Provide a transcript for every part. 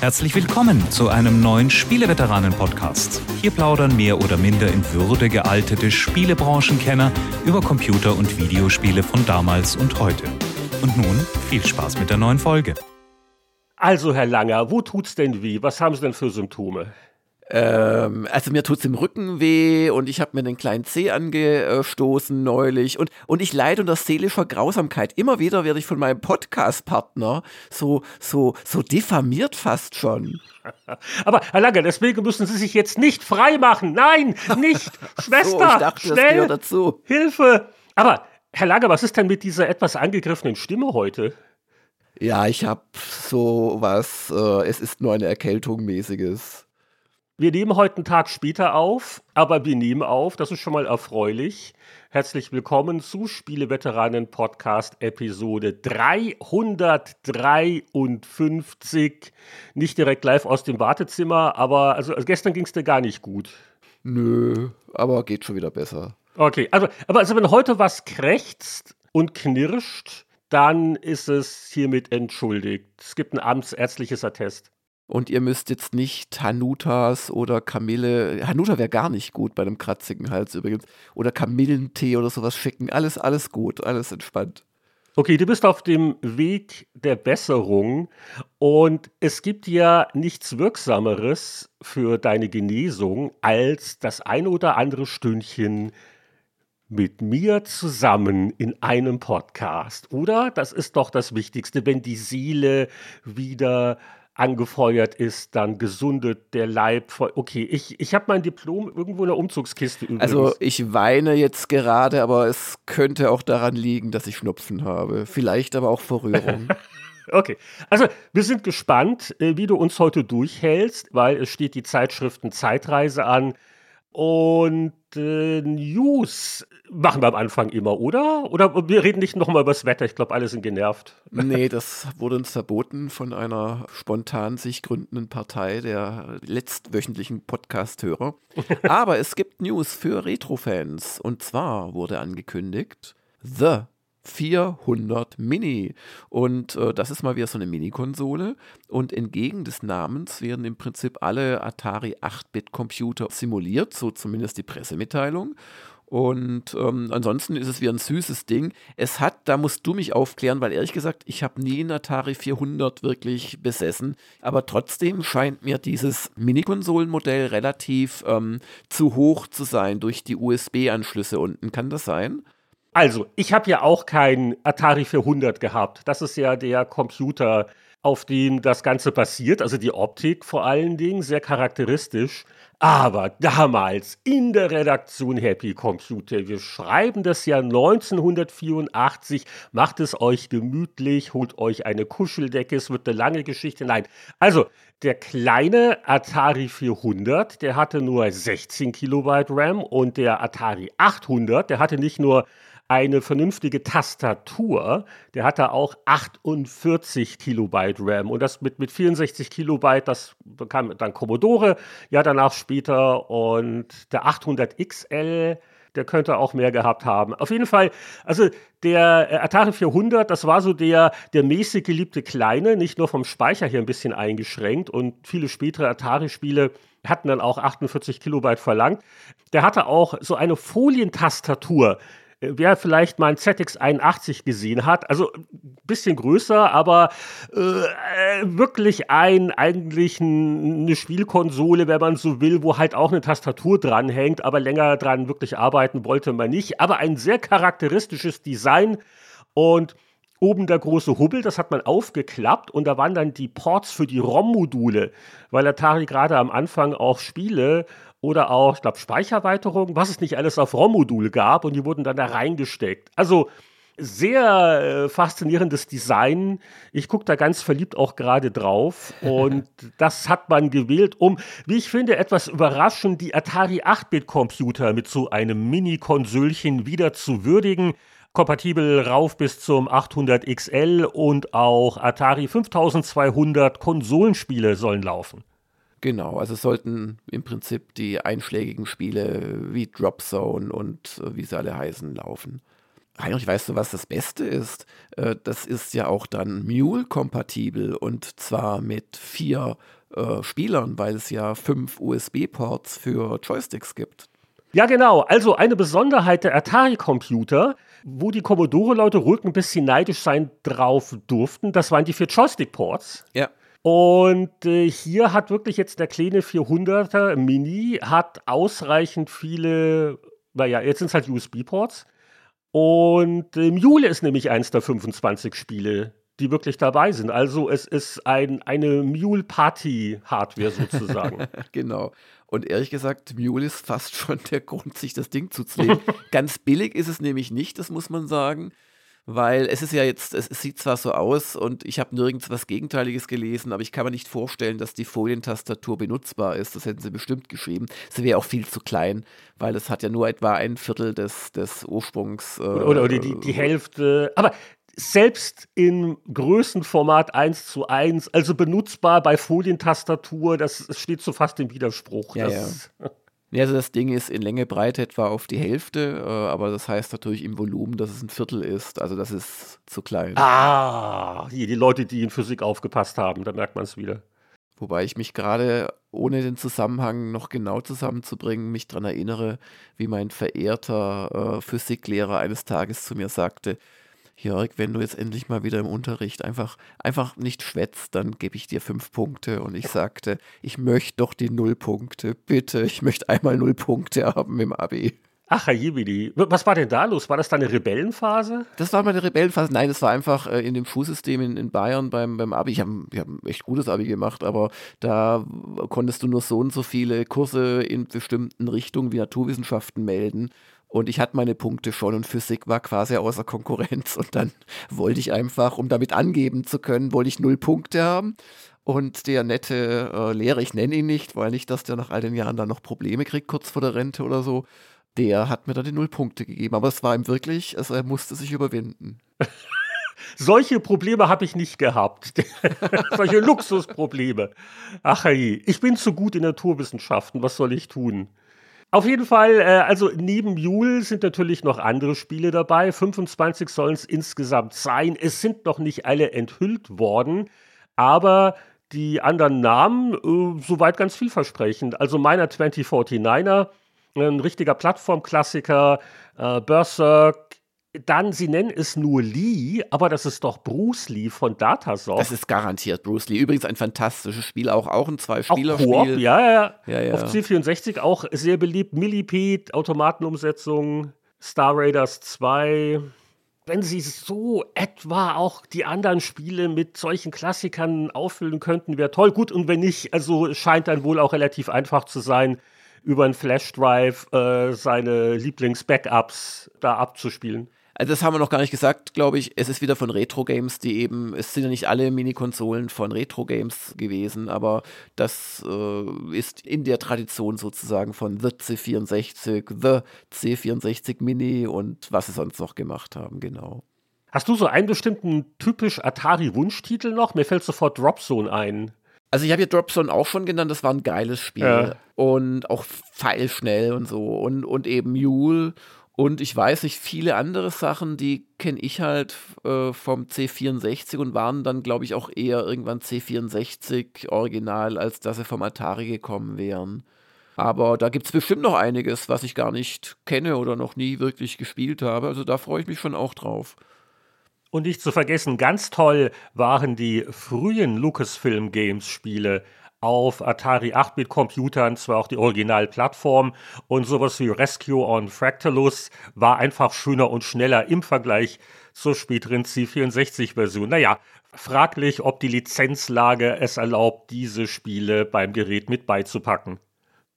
Herzlich willkommen zu einem neuen Spieleveteranen-Podcast. Hier plaudern mehr oder minder in Würde gealtete Spielebranchenkenner über Computer- und Videospiele von damals und heute. Und nun viel Spaß mit der neuen Folge. Also, Herr Langer, wo tut's denn weh? Was haben Sie denn für Symptome? Ähm, also mir tut's im Rücken weh und ich habe mir den kleinen Zeh angestoßen neulich und, und ich leide unter seelischer Grausamkeit. Immer wieder werde ich von meinem Podcast-Partner so, so, so diffamiert fast schon. Aber Herr Langer, deswegen müssen Sie sich jetzt nicht frei machen. Nein, nicht. Schwester, so, ich dachte, schnell, dazu. Hilfe. Aber Herr Langer, was ist denn mit dieser etwas angegriffenen Stimme heute? Ja, ich habe so was, äh, es ist nur eine Erkältung mäßiges. Wir nehmen heute einen Tag später auf, aber wir nehmen auf, das ist schon mal erfreulich. Herzlich willkommen zu Spieleveteranen Podcast Episode 353. Nicht direkt live aus dem Wartezimmer, aber also, also gestern ging es dir gar nicht gut. Nö, aber geht schon wieder besser. Okay, also, aber also wenn heute was krächzt und knirscht, dann ist es hiermit entschuldigt. Es gibt ein amtsärztliches Attest. Und ihr müsst jetzt nicht Hanutas oder Kamille, Hanuta wäre gar nicht gut bei einem kratzigen Hals übrigens, oder Kamillentee oder sowas schicken. Alles, alles gut, alles entspannt. Okay, du bist auf dem Weg der Besserung und es gibt ja nichts Wirksameres für deine Genesung als das ein oder andere Stündchen mit mir zusammen in einem Podcast, oder? Das ist doch das Wichtigste, wenn die Seele wieder angefeuert ist, dann gesundet der Leib. Okay, ich, ich habe mein Diplom irgendwo in der Umzugskiste übrigens. Also ich weine jetzt gerade, aber es könnte auch daran liegen, dass ich Schnupfen habe. Vielleicht aber auch vor Rührung. Okay, also wir sind gespannt, äh, wie du uns heute durchhältst, weil es steht die Zeitschriften Zeitreise an. Und äh, News machen wir am Anfang immer, oder? Oder wir reden nicht nochmal über das Wetter. Ich glaube, alle sind genervt. Nee, das wurde uns verboten von einer spontan sich gründenden Partei der letztwöchentlichen Podcast-Hörer. Aber es gibt News für Retro-Fans. Und zwar wurde angekündigt, The 400 Mini. Und äh, das ist mal wieder so eine Mini-Konsole. Und entgegen des Namens werden im Prinzip alle Atari 8-Bit-Computer simuliert, so zumindest die Pressemitteilung. Und ähm, ansonsten ist es wie ein süßes Ding. Es hat, da musst du mich aufklären, weil ehrlich gesagt, ich habe nie einen Atari 400 wirklich besessen. Aber trotzdem scheint mir dieses Mini-Konsolenmodell relativ ähm, zu hoch zu sein durch die USB-Anschlüsse unten. Kann das sein? Also, ich habe ja auch keinen Atari 400 gehabt. Das ist ja der Computer, auf dem das Ganze passiert. Also die Optik vor allen Dingen, sehr charakteristisch. Aber damals in der Redaktion Happy Computer, wir schreiben das Jahr 1984, macht es euch gemütlich, holt euch eine Kuscheldecke, es wird eine lange Geschichte. Nein, also der kleine Atari 400, der hatte nur 16 Kilobyte RAM und der Atari 800, der hatte nicht nur eine vernünftige Tastatur. Der hatte auch 48 Kilobyte RAM und das mit, mit 64 Kilobyte, das bekam dann Commodore, ja danach später und der 800 XL, der könnte auch mehr gehabt haben. Auf jeden Fall, also der äh, Atari 400, das war so der, der mäßig geliebte Kleine, nicht nur vom Speicher hier ein bisschen eingeschränkt und viele spätere Atari-Spiele hatten dann auch 48 Kilobyte verlangt. Der hatte auch so eine Folientastatur wer vielleicht mal ein ZX81 gesehen hat, also ein bisschen größer, aber äh, wirklich ein, eigentlich ein, eine Spielkonsole, wenn man so will, wo halt auch eine Tastatur dranhängt, aber länger dran wirklich arbeiten wollte man nicht. Aber ein sehr charakteristisches Design und oben der große Hubbel, das hat man aufgeklappt und da waren dann die Ports für die ROM-Module, weil Atari gerade am Anfang auch Spiele oder auch, ich glaube, Speicherweiterung, was es nicht alles auf ROM-Modul gab und die wurden dann da reingesteckt. Also sehr äh, faszinierendes Design. Ich gucke da ganz verliebt auch gerade drauf. Und das hat man gewählt, um, wie ich finde, etwas überraschend die Atari 8-Bit-Computer mit so einem Mini-Konsölchen wieder zu würdigen. Kompatibel rauf bis zum 800 XL und auch Atari 5200 Konsolenspiele sollen laufen. Genau, also sollten im Prinzip die einschlägigen Spiele wie Drop Zone und äh, wie sie alle heißen laufen. Heinrich, weißt du, was das Beste ist? Äh, das ist ja auch dann Mule-kompatibel und zwar mit vier äh, Spielern, weil es ja fünf USB-Ports für Joysticks gibt. Ja, genau. Also eine Besonderheit der Atari-Computer, wo die Commodore-Leute ruhig ein bisschen neidisch sein drauf durften, das waren die vier Joystick-Ports. Ja. Und äh, hier hat wirklich jetzt der kleine 400er Mini hat ausreichend viele, naja, jetzt sind es halt USB-Ports. Und äh, Mule ist nämlich eins der 25 Spiele, die wirklich dabei sind. Also es ist ein, eine Mule-Party-Hardware sozusagen. genau. Und ehrlich gesagt, Mule ist fast schon der Grund, sich das Ding zuzulegen. Ganz billig ist es nämlich nicht, das muss man sagen. Weil es ist ja jetzt, es, es sieht zwar so aus und ich habe nirgends was Gegenteiliges gelesen, aber ich kann mir nicht vorstellen, dass die Folientastatur benutzbar ist. Das hätten sie bestimmt geschrieben. Sie wäre auch viel zu klein, weil es hat ja nur etwa ein Viertel des, des Ursprungs. Äh, oder, oder die, die, die Hälfte. Aber selbst im Größenformat 1 zu 1, also benutzbar bei Folientastatur, das steht so fast im Widerspruch. Ja, ja. ja, also das Ding ist in Länge, Breite etwa auf die Hälfte, äh, aber das heißt natürlich im Volumen, dass es ein Viertel ist. Also das ist zu klein. Ah, hier die Leute, die in Physik aufgepasst haben, da merkt man es wieder. Wobei ich mich gerade, ohne den Zusammenhang noch genau zusammenzubringen, mich daran erinnere, wie mein verehrter äh, Physiklehrer eines Tages zu mir sagte, Jörg, wenn du jetzt endlich mal wieder im Unterricht einfach, einfach nicht schwätzt, dann gebe ich dir fünf Punkte. Und ich sagte, ich möchte doch die Nullpunkte, bitte, ich möchte einmal null Punkte haben im Abi. Ach, Jibidi. Was war denn da los? War das deine Rebellenphase? Das war meine Rebellenphase. Nein, das war einfach äh, in dem Schulsystem in, in Bayern beim, beim Abi. Ich habe hab ein echt gutes Abi gemacht, aber da konntest du nur so und so viele Kurse in bestimmten Richtungen wie Naturwissenschaften melden. Und ich hatte meine Punkte schon und Physik war quasi außer Konkurrenz. Und dann wollte ich einfach, um damit angeben zu können, wollte ich null Punkte haben. Und der nette äh, Lehrer, ich nenne ihn nicht, weil nicht, dass der nach all den Jahren dann noch Probleme kriegt, kurz vor der Rente oder so, der hat mir dann die null Punkte gegeben. Aber es war ihm wirklich, also er musste sich überwinden. Solche Probleme habe ich nicht gehabt. Solche Luxusprobleme. Ach hey, ich bin zu gut in Naturwissenschaften, was soll ich tun? Auf jeden Fall, äh, also neben Jule sind natürlich noch andere Spiele dabei. 25 sollen es insgesamt sein. Es sind noch nicht alle enthüllt worden, aber die anderen Namen äh, soweit ganz vielversprechend. Also meiner 2049er, ein richtiger Plattformklassiker, äh, Berserk, dann, sie nennen es nur Lee, aber das ist doch Bruce Lee von Datasoft. Das ist garantiert Bruce Lee. Übrigens ein fantastisches Spiel, auch, auch ein Zwei-Spieler-Spiel. Ja, ja, ja, ja. Auf C64 auch sehr beliebt. Millipede, Automatenumsetzung, Star Raiders 2. Wenn sie so etwa auch die anderen Spiele mit solchen Klassikern auffüllen könnten, wäre toll. Gut, und wenn nicht, also scheint dann wohl auch relativ einfach zu sein, über einen Flash-Drive äh, seine Lieblings-Backups da abzuspielen. Also das haben wir noch gar nicht gesagt, glaube ich. Es ist wieder von Retro Games, die eben, es sind ja nicht alle Mini-Konsolen von Retro Games gewesen, aber das äh, ist in der Tradition sozusagen von The C64, The C64 Mini und was sie sonst noch gemacht haben, genau. Hast du so einen bestimmten typisch Atari-Wunschtitel noch? Mir fällt sofort Dropzone ein. Also ich habe ja Dropzone auch schon genannt, das war ein geiles Spiel. Ja. Und auch pfeilschnell und so. Und, und eben Mule und ich weiß nicht, viele andere Sachen, die kenne ich halt äh, vom C64 und waren dann, glaube ich, auch eher irgendwann C64 original, als dass sie vom Atari gekommen wären. Aber da gibt es bestimmt noch einiges, was ich gar nicht kenne oder noch nie wirklich gespielt habe. Also da freue ich mich schon auch drauf. Und nicht zu vergessen, ganz toll waren die frühen Lucasfilm Games Spiele auf Atari 8-Bit-Computern, zwar auch die Originalplattform und sowas wie Rescue on Fractalus war einfach schöner und schneller im Vergleich zur späteren C64-Version. Naja, fraglich, ob die Lizenzlage es erlaubt, diese Spiele beim Gerät mit beizupacken.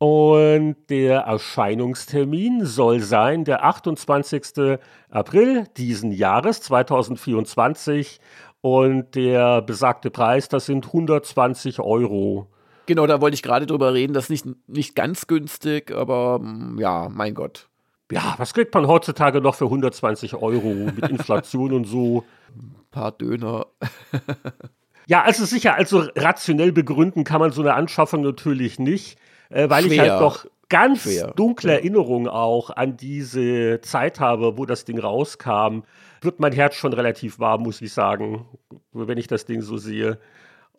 Und der Erscheinungstermin soll sein der 28. April diesen Jahres 2024 und der besagte Preis, das sind 120 Euro. Genau, da wollte ich gerade drüber reden. Das ist nicht, nicht ganz günstig, aber mm, ja, mein Gott. Ja, was kriegt man heutzutage noch für 120 Euro mit Inflation und so? Ein paar Döner. ja, also sicher, also rationell begründen kann man so eine Anschaffung natürlich nicht, äh, weil Schwer. ich halt noch ganz schwer. dunkle Erinnerung auch an diese Zeit habe, wo das Ding rauskam, wird mein Herz schon relativ warm, muss ich sagen, wenn ich das Ding so sehe.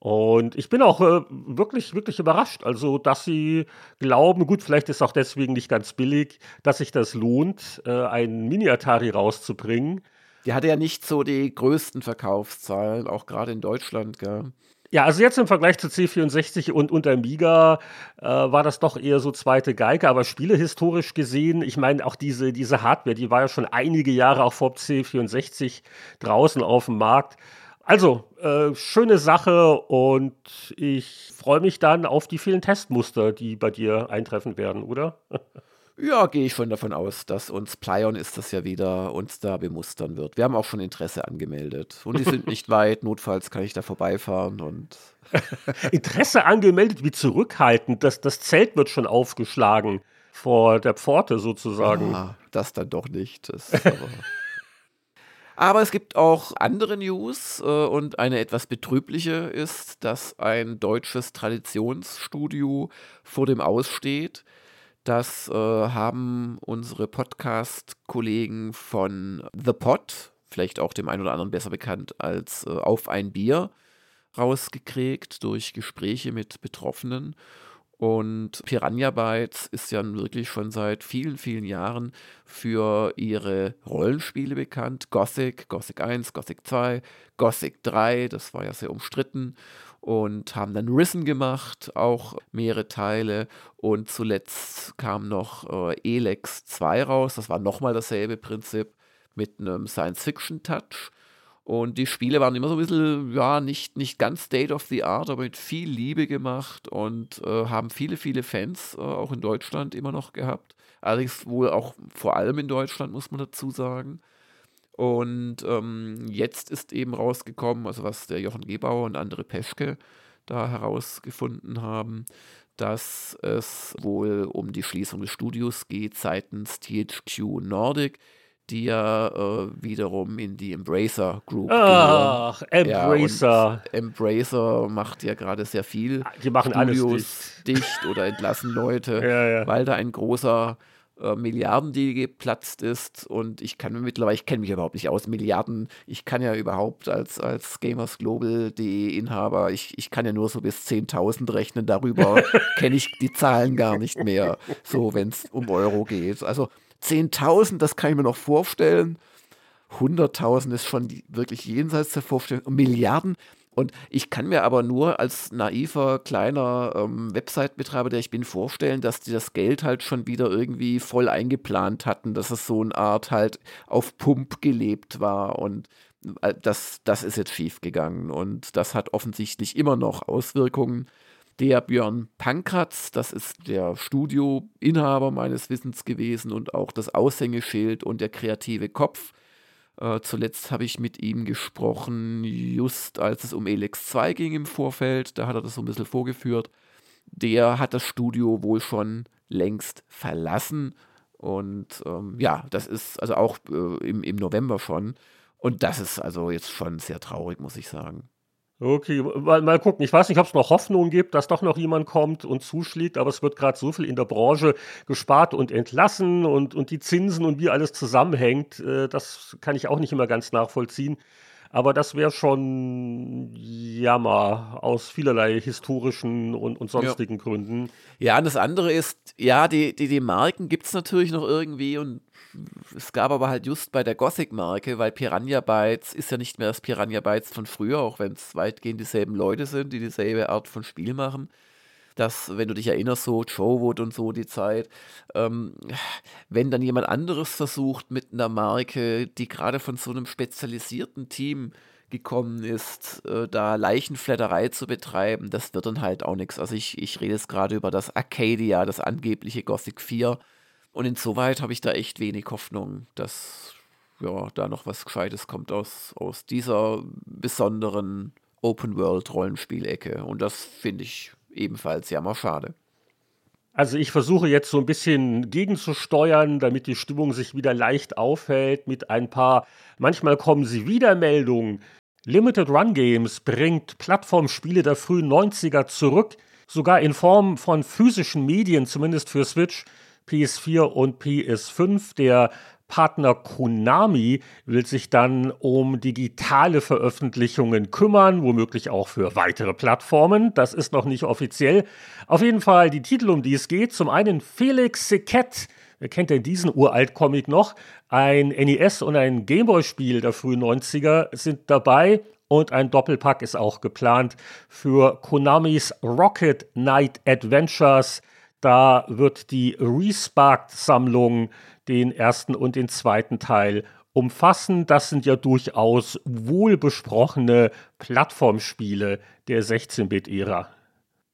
Und ich bin auch äh, wirklich, wirklich überrascht. Also, dass sie glauben, gut, vielleicht ist auch deswegen nicht ganz billig, dass sich das lohnt, äh, einen Mini-Atari rauszubringen. Die hatte ja nicht so die größten Verkaufszahlen, auch gerade in Deutschland, gell? Ja, also jetzt im Vergleich zu C64 und, und Amiga äh, war das doch eher so zweite Geige, aber spielehistorisch gesehen, ich meine, auch diese, diese Hardware, die war ja schon einige Jahre auch vor C64 draußen auf dem Markt. Also, äh, schöne Sache und ich freue mich dann auf die vielen Testmuster, die bei dir eintreffen werden, oder? Ja, gehe ich schon davon aus, dass uns Plyon ist das ja wieder uns da bemustern wird. Wir haben auch schon Interesse angemeldet und die sind nicht weit. Notfalls kann ich da vorbeifahren und. Interesse angemeldet, wie zurückhaltend. Das, das Zelt wird schon aufgeschlagen vor der Pforte sozusagen. Ah, das dann doch nicht. Aber, aber, es gibt auch andere News äh, und eine etwas betrübliche ist, dass ein deutsches Traditionsstudio vor dem Aussteht das äh, haben unsere Podcast-Kollegen von The Pot, vielleicht auch dem einen oder anderen besser bekannt als äh, Auf ein Bier, rausgekriegt durch Gespräche mit Betroffenen. Und Piranha Bytes ist ja wirklich schon seit vielen, vielen Jahren für ihre Rollenspiele bekannt. Gothic, Gothic 1, Gothic 2, Gothic 3, das war ja sehr umstritten und haben dann Risen gemacht, auch mehrere Teile. Und zuletzt kam noch äh, Elex 2 raus. Das war nochmal dasselbe Prinzip mit einem Science-Fiction-Touch. Und die Spiele waren immer so ein bisschen, ja, nicht, nicht ganz State of the Art, aber mit viel Liebe gemacht und äh, haben viele, viele Fans äh, auch in Deutschland immer noch gehabt. Allerdings wohl auch vor allem in Deutschland, muss man dazu sagen. Und ähm, jetzt ist eben rausgekommen, also was der Jochen Gebauer und andere Peschke da herausgefunden haben, dass es wohl um die Schließung des Studios geht seitens THQ Nordic, die ja äh, wiederum in die Embracer Group Ach, Embracer. Ja, Embracer macht ja gerade sehr viel. Die machen Studios alles dicht. dicht oder entlassen Leute, ja, ja. weil da ein großer äh, Milliardendeal geplatzt ist und ich kann mir mittlerweile, ich kenne mich überhaupt nicht aus, Milliarden, ich kann ja überhaupt als, als Gamers Global.de Inhaber, ich, ich kann ja nur so bis 10.000 rechnen, darüber kenne ich die Zahlen gar nicht mehr, so wenn es um Euro geht. Also 10.000, das kann ich mir noch vorstellen. 100.000 ist schon die, wirklich jenseits der Vorstellung. Und Milliarden, und ich kann mir aber nur als naiver kleiner ähm, Website-Betreiber, der ich bin, vorstellen, dass die das Geld halt schon wieder irgendwie voll eingeplant hatten, dass es so eine Art halt auf Pump gelebt war und äh, das, das ist jetzt schief gegangen und das hat offensichtlich immer noch Auswirkungen. Der Björn Pankratz, das ist der Studioinhaber meines Wissens gewesen und auch das Aushängeschild und der kreative Kopf äh, zuletzt habe ich mit ihm gesprochen, just als es um Elex 2 ging im Vorfeld. Da hat er das so ein bisschen vorgeführt. Der hat das Studio wohl schon längst verlassen. Und ähm, ja, das ist also auch äh, im, im November schon. Und das ist also jetzt schon sehr traurig, muss ich sagen. Okay, mal, mal gucken. Ich weiß nicht, ob es noch Hoffnung gibt, dass doch noch jemand kommt und zuschlägt, aber es wird gerade so viel in der Branche gespart und entlassen und, und die Zinsen und wie alles zusammenhängt, äh, das kann ich auch nicht immer ganz nachvollziehen. Aber das wäre schon Jammer aus vielerlei historischen und, und sonstigen ja. Gründen. Ja, und das andere ist, ja, die, die, die Marken gibt es natürlich noch irgendwie und es gab aber halt just bei der Gothic-Marke, weil Piranha Bytes ist ja nicht mehr das Piranha Bytes von früher, auch wenn es weitgehend dieselben Leute sind, die dieselbe Art von Spiel machen dass, wenn du dich erinnerst, so Jowood und so die Zeit, ähm, wenn dann jemand anderes versucht mit einer Marke, die gerade von so einem spezialisierten Team gekommen ist, äh, da Leichenflatterei zu betreiben, das wird dann halt auch nichts. Also ich, ich rede jetzt gerade über das Arcadia, das angebliche Gothic 4. Und insoweit habe ich da echt wenig Hoffnung, dass ja, da noch was Gescheites kommt aus, aus dieser besonderen Open-World-Rollenspielecke. Und das finde ich ebenfalls jammer schade. Also ich versuche jetzt so ein bisschen gegenzusteuern, damit die Stimmung sich wieder leicht aufhält mit ein paar, manchmal kommen sie wieder Meldungen. Limited Run Games bringt Plattformspiele der frühen 90er zurück. sogar in Form von physischen Medien, zumindest für Switch, PS4 und PS5. Der Partner Konami will sich dann um digitale Veröffentlichungen kümmern, womöglich auch für weitere Plattformen. Das ist noch nicht offiziell. Auf jeden Fall die Titel, um die es geht. Zum einen Felix Sequet. Wer kennt denn diesen Uralt-Comic noch? Ein NES- und ein Gameboy-Spiel der frühen 90er sind dabei. Und ein Doppelpack ist auch geplant für Konamis Rocket Knight Adventures. Da wird die Resparked-Sammlung den ersten und den zweiten Teil umfassen. Das sind ja durchaus wohlbesprochene Plattformspiele der 16-Bit-Ära.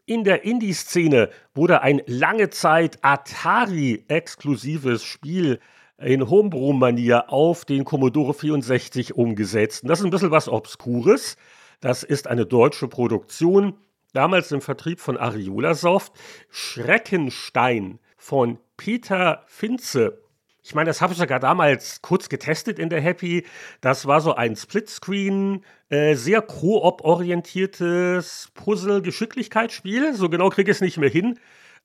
In der Indie-Szene wurde ein lange Zeit Atari-exklusives Spiel in Homebrew-Manier auf den Commodore 64 umgesetzt. Und das ist ein bisschen was Obskures. Das ist eine deutsche Produktion, damals im Vertrieb von Ariola Soft. Schreckenstein von Peter Finze. Ich meine, das habe ich sogar damals kurz getestet in der Happy. Das war so ein Splitscreen, äh, sehr koop-orientiertes Puzzle-Geschicklichkeitsspiel. So genau kriege ich es nicht mehr hin.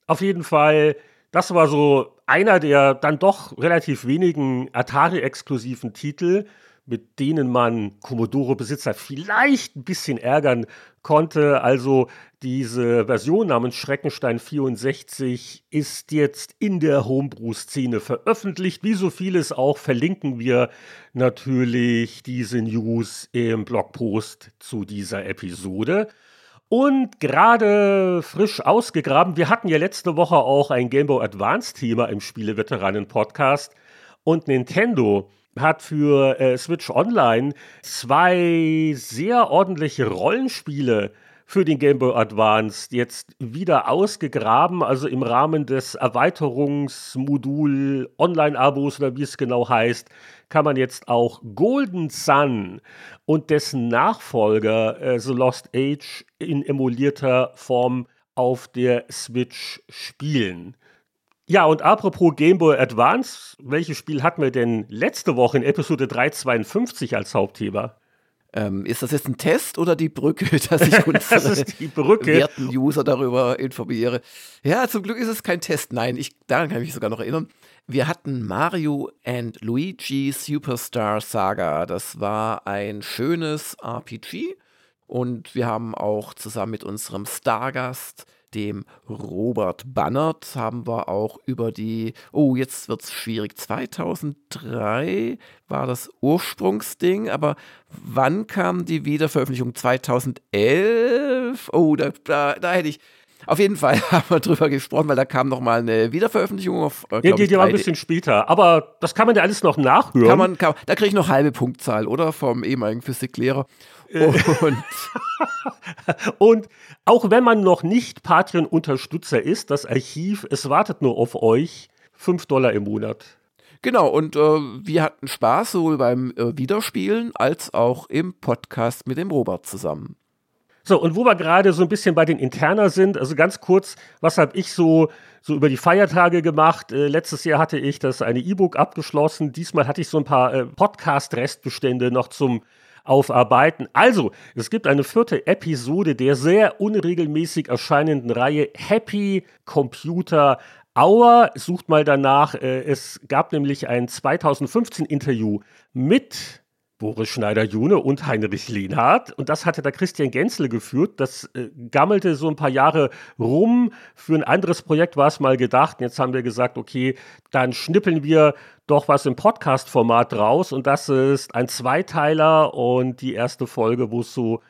Auf jeden Fall das war so einer der dann doch relativ wenigen Atari-exklusiven Titel, mit denen man Commodore-Besitzer vielleicht ein bisschen ärgern konnte. Also diese Version namens Schreckenstein 64 ist jetzt in der Homebrew-Szene veröffentlicht. Wie so vieles auch verlinken wir natürlich diese News im Blogpost zu dieser Episode. Und gerade frisch ausgegraben, wir hatten ja letzte Woche auch ein Game Boy Advance Thema im Spieleveteranen Podcast und Nintendo hat für äh, Switch Online zwei sehr ordentliche Rollenspiele für den Game Boy Advance jetzt wieder ausgegraben, also im Rahmen des Erweiterungsmodul Online-Abos oder wie es genau heißt, kann man jetzt auch Golden Sun und dessen Nachfolger äh, The Lost Age in emulierter Form auf der Switch spielen. Ja, und apropos Game Boy Advance, welches Spiel hatten wir denn letzte Woche in Episode 352 als Hauptthema? Ähm, ist das jetzt ein Test oder die Brücke, dass ich unsere das werten User darüber informiere? Ja, zum Glück ist es kein Test. Nein, ich, daran kann ich mich sogar noch erinnern. Wir hatten Mario and Luigi Superstar Saga. Das war ein schönes RPG. Und wir haben auch zusammen mit unserem Stargast dem Robert Bannert haben wir auch über die, oh, jetzt wird es schwierig, 2003 war das Ursprungsding, aber wann kam die Wiederveröffentlichung? 2011? Oh, da, da, da hätte ich, auf jeden Fall haben wir drüber gesprochen, weil da kam noch mal eine Wiederveröffentlichung auf. Äh, ja, die, die war ein bisschen später, aber das kann man ja alles noch nachhören. Kann man, kann, da kriege ich noch halbe Punktzahl, oder? Vom ehemaligen Physiklehrer. Und, und auch wenn man noch nicht Patreon-Unterstützer ist, das Archiv, es wartet nur auf euch. 5 Dollar im Monat. Genau, und äh, wir hatten Spaß sowohl beim äh, Wiederspielen als auch im Podcast mit dem Robert zusammen. So, und wo wir gerade so ein bisschen bei den Interner sind, also ganz kurz, was habe ich so, so über die Feiertage gemacht? Äh, letztes Jahr hatte ich das eine E-Book abgeschlossen. Diesmal hatte ich so ein paar äh, Podcast-Restbestände noch zum aufarbeiten. Also, es gibt eine vierte Episode der sehr unregelmäßig erscheinenden Reihe Happy Computer Hour. Sucht mal danach. Äh, es gab nämlich ein 2015 Interview mit Boris Schneider-June und Heinrich Lehnhardt. Und das hatte da Christian Genzel geführt. Das äh, gammelte so ein paar Jahre rum. Für ein anderes Projekt war es mal gedacht. Und jetzt haben wir gesagt, okay, dann schnippeln wir doch was im Podcast-Format raus. Und das ist ein Zweiteiler und die erste Folge, wo es so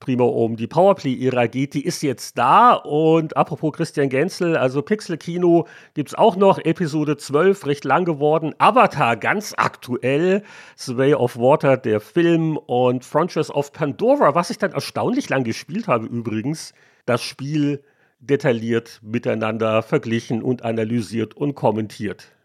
prima um die Powerplay-Ära geht, die ist jetzt da. Und apropos Christian Genzel, also Pixel-Kino gibt es auch noch, Episode 12, recht lang geworden. Avatar, ganz aktuell. The Way of Water, der Film. Und Frontiers of Pandora, was ich dann erstaunlich lang gespielt habe übrigens. Das Spiel detailliert miteinander verglichen und analysiert und kommentiert.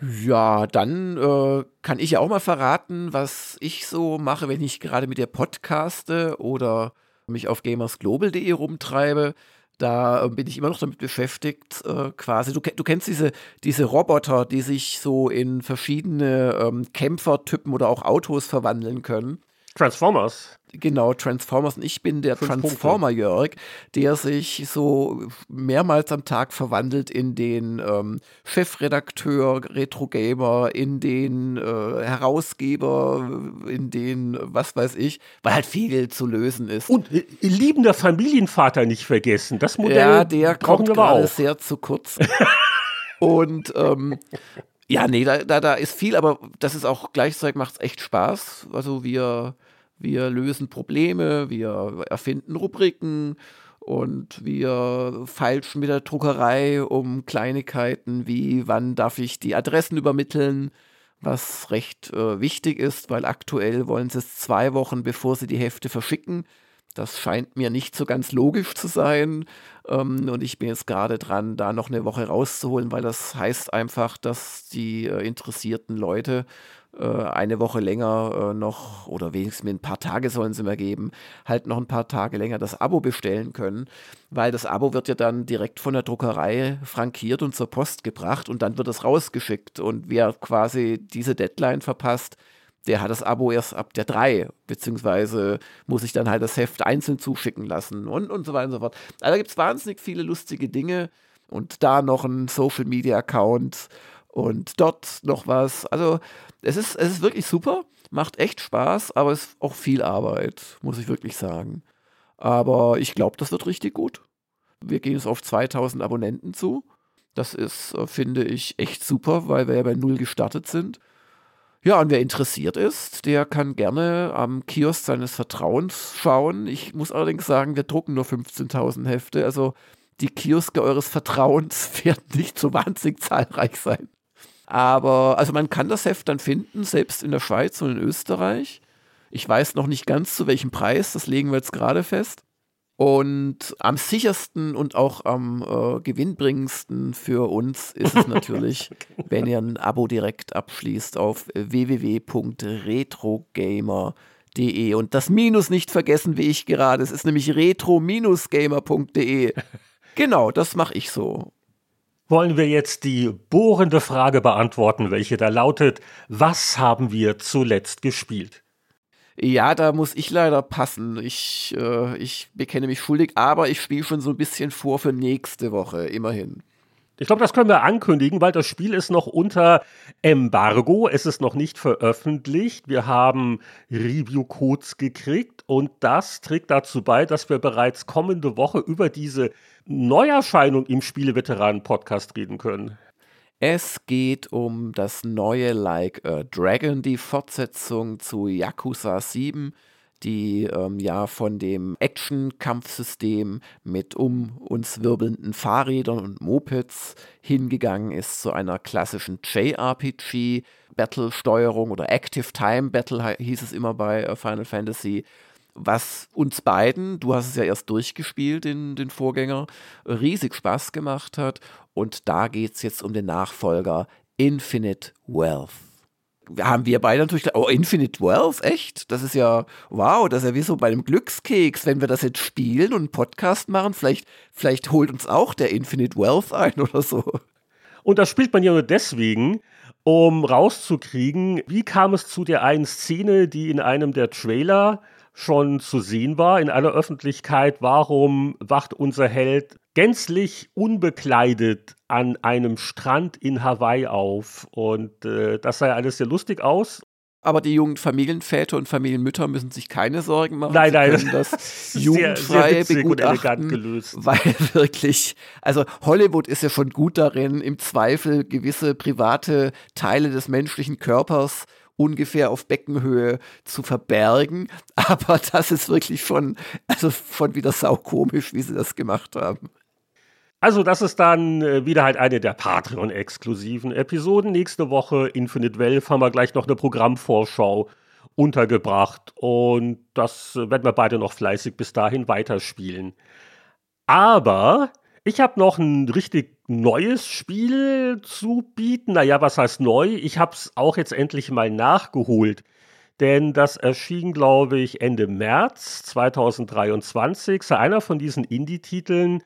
Ja, dann äh, kann ich ja auch mal verraten, was ich so mache, wenn ich gerade mit der podcaste oder mich auf gamersglobal.de rumtreibe. Da äh, bin ich immer noch damit beschäftigt, äh, quasi. Du, du, kennst diese, diese Roboter, die sich so in verschiedene ähm, Kämpfertypen oder auch Autos verwandeln können. Transformers. Genau, Transformers. Und ich bin der Transformer Jörg, der sich so mehrmals am Tag verwandelt in den ähm, Chefredakteur, Retro-Gamer, in den äh, Herausgeber, in den, was weiß ich, weil halt viel zu lösen ist. Und äh, liebender Familienvater nicht vergessen. Das Modell ja, der kommt gerade sehr zu kurz. Und ähm, ja, nee, da, da, da ist viel, aber das ist auch gleichzeitig macht es echt Spaß. Also wir wir lösen Probleme, wir erfinden Rubriken und wir feilschen mit der Druckerei um Kleinigkeiten wie wann darf ich die Adressen übermitteln, was recht äh, wichtig ist, weil aktuell wollen sie es zwei Wochen bevor sie die Hefte verschicken. Das scheint mir nicht so ganz logisch zu sein. Ähm, und ich bin jetzt gerade dran, da noch eine Woche rauszuholen, weil das heißt einfach, dass die äh, interessierten Leute eine Woche länger äh, noch oder wenigstens ein paar Tage sollen sie mir geben, halt noch ein paar Tage länger das Abo bestellen können, weil das Abo wird ja dann direkt von der Druckerei frankiert und zur Post gebracht und dann wird es rausgeschickt und wer quasi diese Deadline verpasst, der hat das Abo erst ab der 3, beziehungsweise muss ich dann halt das Heft einzeln zuschicken lassen und, und so weiter und so fort. Also da gibt es wahnsinnig viele lustige Dinge und da noch ein Social Media Account und dort noch was. Also es ist, es ist wirklich super, macht echt Spaß, aber es ist auch viel Arbeit, muss ich wirklich sagen. Aber ich glaube, das wird richtig gut. Wir gehen jetzt auf 2000 Abonnenten zu. Das ist, äh, finde ich, echt super, weil wir ja bei Null gestartet sind. Ja, und wer interessiert ist, der kann gerne am Kiosk seines Vertrauens schauen. Ich muss allerdings sagen, wir drucken nur 15.000 Hefte. Also die Kioske eures Vertrauens werden nicht so wahnsinnig zahlreich sein. Aber also man kann das Heft dann finden, selbst in der Schweiz und in Österreich. Ich weiß noch nicht ganz zu welchem Preis, das legen wir jetzt gerade fest. Und am sichersten und auch am äh, gewinnbringendsten für uns ist es natürlich, wenn ihr ein Abo direkt abschließt auf www.retrogamer.de und das Minus nicht vergessen, wie ich gerade. Es ist nämlich retro-gamer.de. Genau, das mache ich so wollen wir jetzt die bohrende Frage beantworten, welche da lautet, was haben wir zuletzt gespielt? Ja, da muss ich leider passen. Ich, äh, ich bekenne mich schuldig, aber ich spiele schon so ein bisschen vor für nächste Woche, immerhin. Ich glaube, das können wir ankündigen, weil das Spiel ist noch unter Embargo. Es ist noch nicht veröffentlicht. Wir haben Review-Codes gekriegt und das trägt dazu bei, dass wir bereits kommende Woche über diese Neuerscheinung im Spieleveteranen-Podcast reden können. Es geht um das neue Like a Dragon, die Fortsetzung zu Yakuza 7 die ähm, ja von dem Action-Kampfsystem mit um uns wirbelnden Fahrrädern und Mopeds hingegangen ist zu einer klassischen JRPG. Battle-Steuerung oder Active Time Battle hieß es immer bei äh, Final Fantasy, was uns beiden, du hast es ja erst durchgespielt, den, den Vorgänger, riesig Spaß gemacht hat. Und da geht es jetzt um den Nachfolger Infinite Wealth haben wir beide natürlich gedacht, oh, Infinite Wealth, echt? Das ist ja, wow, das ist ja wie so bei einem Glückskeks, wenn wir das jetzt spielen und einen Podcast machen, vielleicht, vielleicht holt uns auch der Infinite Wealth ein oder so. Und das spielt man ja nur deswegen, um rauszukriegen, wie kam es zu der einen Szene, die in einem der Trailer schon zu sehen war in aller Öffentlichkeit, warum wacht unser Held gänzlich unbekleidet an einem Strand in Hawaii auf. Und äh, das sah ja alles sehr lustig aus. Aber die jungen Familienväter und Familienmütter müssen sich keine Sorgen machen. Nein, nein, Sie das jugendfrei sehr, begutachten, gelöst. weil wirklich, also Hollywood ist ja schon gut darin, im Zweifel gewisse private Teile des menschlichen Körpers ungefähr auf Beckenhöhe zu verbergen. Aber das ist wirklich schon, also schon wieder saukomisch, wie sie das gemacht haben. Also, das ist dann äh, wieder halt eine der Patreon-exklusiven Episoden. Nächste Woche Infinite Wealth haben wir gleich noch eine Programmvorschau untergebracht. Und das äh, werden wir beide noch fleißig bis dahin weiterspielen. Aber ich habe noch ein richtig neues Spiel zu bieten. Naja, was heißt neu? Ich habe es auch jetzt endlich mal nachgeholt. Denn das erschien, glaube ich, Ende März 2023. Sei einer von diesen Indie-Titeln,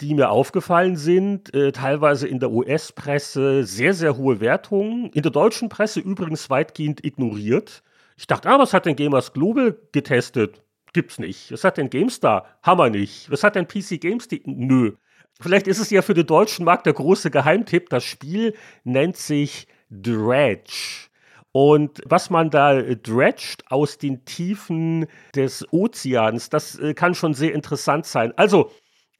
die mir aufgefallen sind, äh, teilweise in der US-Presse sehr, sehr hohe Wertungen, in der deutschen Presse übrigens weitgehend ignoriert. Ich dachte, ah, was hat denn Gamers Global getestet? Gibt's nicht. Was hat denn GameStar? Hammer nicht. Was hat denn PC Games? Nö. Vielleicht ist es ja für den deutschen Markt der große Geheimtipp. Das Spiel nennt sich Dredge. Und was man da dredgt aus den Tiefen des Ozeans, das äh, kann schon sehr interessant sein. Also,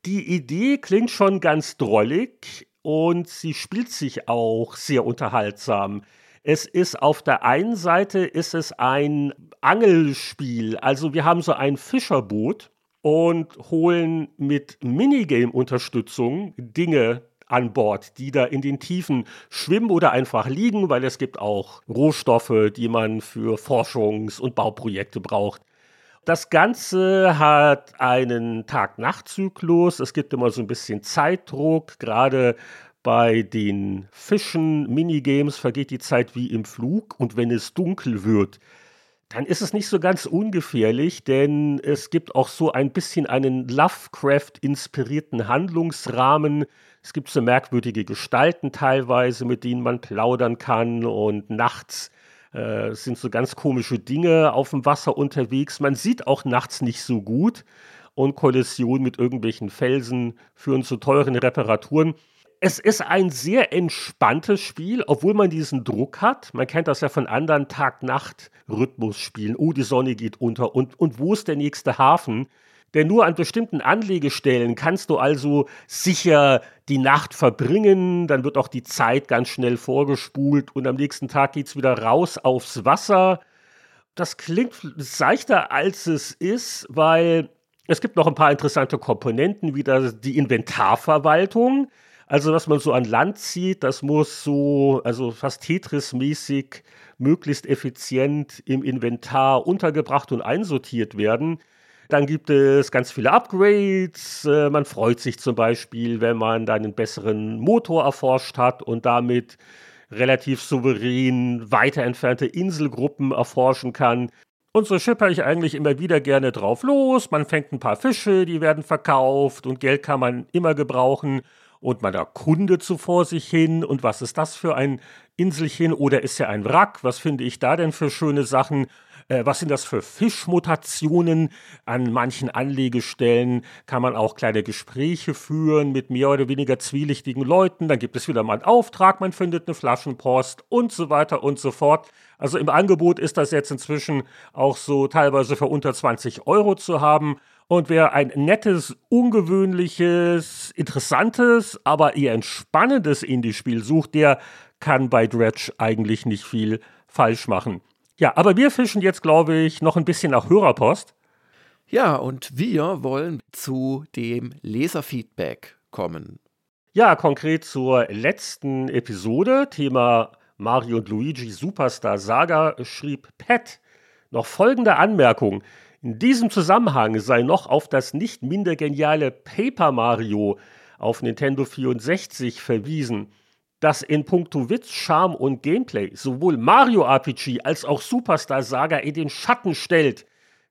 die Idee klingt schon ganz drollig und sie spielt sich auch sehr unterhaltsam. Es ist auf der einen Seite ist es ein Angelspiel, also wir haben so ein Fischerboot und holen mit Minigame-Unterstützung Dinge an Bord, die da in den Tiefen schwimmen oder einfach liegen, weil es gibt auch Rohstoffe, die man für Forschungs- und Bauprojekte braucht. Das Ganze hat einen Tag-Nacht-Zyklus. Es gibt immer so ein bisschen Zeitdruck. Gerade bei den Fischen, Minigames vergeht die Zeit wie im Flug. Und wenn es dunkel wird, dann ist es nicht so ganz ungefährlich, denn es gibt auch so ein bisschen einen Lovecraft-inspirierten Handlungsrahmen. Es gibt so merkwürdige Gestalten teilweise, mit denen man plaudern kann und nachts äh, sind so ganz komische Dinge auf dem Wasser unterwegs. Man sieht auch nachts nicht so gut und Kollisionen mit irgendwelchen Felsen führen zu teuren Reparaturen es ist ein sehr entspanntes Spiel, obwohl man diesen Druck hat. Man kennt das ja von anderen Tag-Nacht-Rhythmus-Spielen. Oh, die Sonne geht unter und, und wo ist der nächste Hafen? Denn nur an bestimmten Anlegestellen kannst du also sicher die Nacht verbringen, dann wird auch die Zeit ganz schnell vorgespult und am nächsten Tag geht es wieder raus aufs Wasser. Das klingt seichter als es ist, weil es gibt noch ein paar interessante Komponenten, wie das, die Inventarverwaltung. Also, was man so an Land zieht, das muss so, also fast Tetris-mäßig möglichst effizient im Inventar untergebracht und einsortiert werden. Dann gibt es ganz viele Upgrades. Äh, man freut sich zum Beispiel, wenn man dann einen besseren Motor erforscht hat und damit relativ souverän weiter entfernte Inselgruppen erforschen kann. Und so schipper ich eigentlich immer wieder gerne drauf los. Man fängt ein paar Fische, die werden verkauft und Geld kann man immer gebrauchen und man erkundet so vor sich hin und was ist das für ein Inselchen oder ist ja ein Wrack, was finde ich da denn für schöne Sachen? Äh, was sind das für Fischmutationen? An manchen Anlegestellen kann man auch kleine Gespräche führen mit mehr oder weniger zwielichtigen Leuten. Dann gibt es wieder mal einen Auftrag, man findet eine Flaschenpost und so weiter und so fort. Also im Angebot ist das jetzt inzwischen auch so teilweise für unter 20 Euro zu haben. Und wer ein nettes, ungewöhnliches, interessantes, aber eher entspannendes Indie-Spiel sucht, der kann bei Dredge eigentlich nicht viel falsch machen. Ja, aber wir fischen jetzt, glaube ich, noch ein bisschen nach Hörerpost. Ja, und wir wollen zu dem Leserfeedback kommen. Ja, konkret zur letzten Episode, Thema Mario und Luigi Superstar Saga, schrieb Pat noch folgende Anmerkung. In diesem Zusammenhang sei noch auf das nicht minder geniale Paper Mario auf Nintendo 64 verwiesen, das in puncto Witz, Charme und Gameplay sowohl Mario RPG als auch Superstar Saga in den Schatten stellt.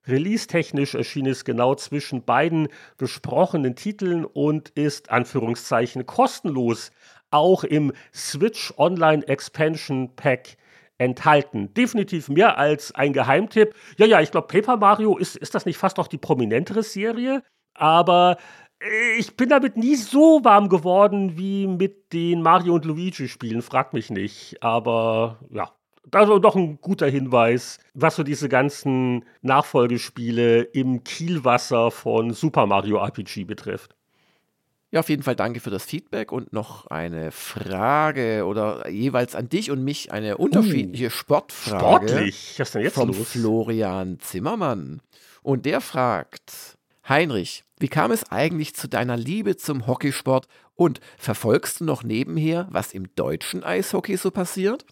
Release-technisch erschien es genau zwischen beiden besprochenen Titeln und ist Anführungszeichen kostenlos, auch im Switch Online Expansion Pack enthalten. Definitiv mehr als ein Geheimtipp. Ja, ja, ich glaube, Paper Mario ist, ist das nicht fast auch die prominentere Serie? Aber ich bin damit nie so warm geworden wie mit den Mario und Luigi Spielen, frag mich nicht. Aber ja, also doch ein guter Hinweis, was so diese ganzen Nachfolgespiele im Kielwasser von Super Mario RPG betrifft. Ja, auf jeden Fall danke für das Feedback und noch eine Frage oder jeweils an dich und mich eine unterschiedliche uh, Sportfrage. Sportlich? Was ist denn jetzt vom los? Florian Zimmermann. Und der fragt: Heinrich, wie kam es eigentlich zu deiner Liebe zum Hockeysport und verfolgst du noch nebenher, was im deutschen Eishockey so passiert?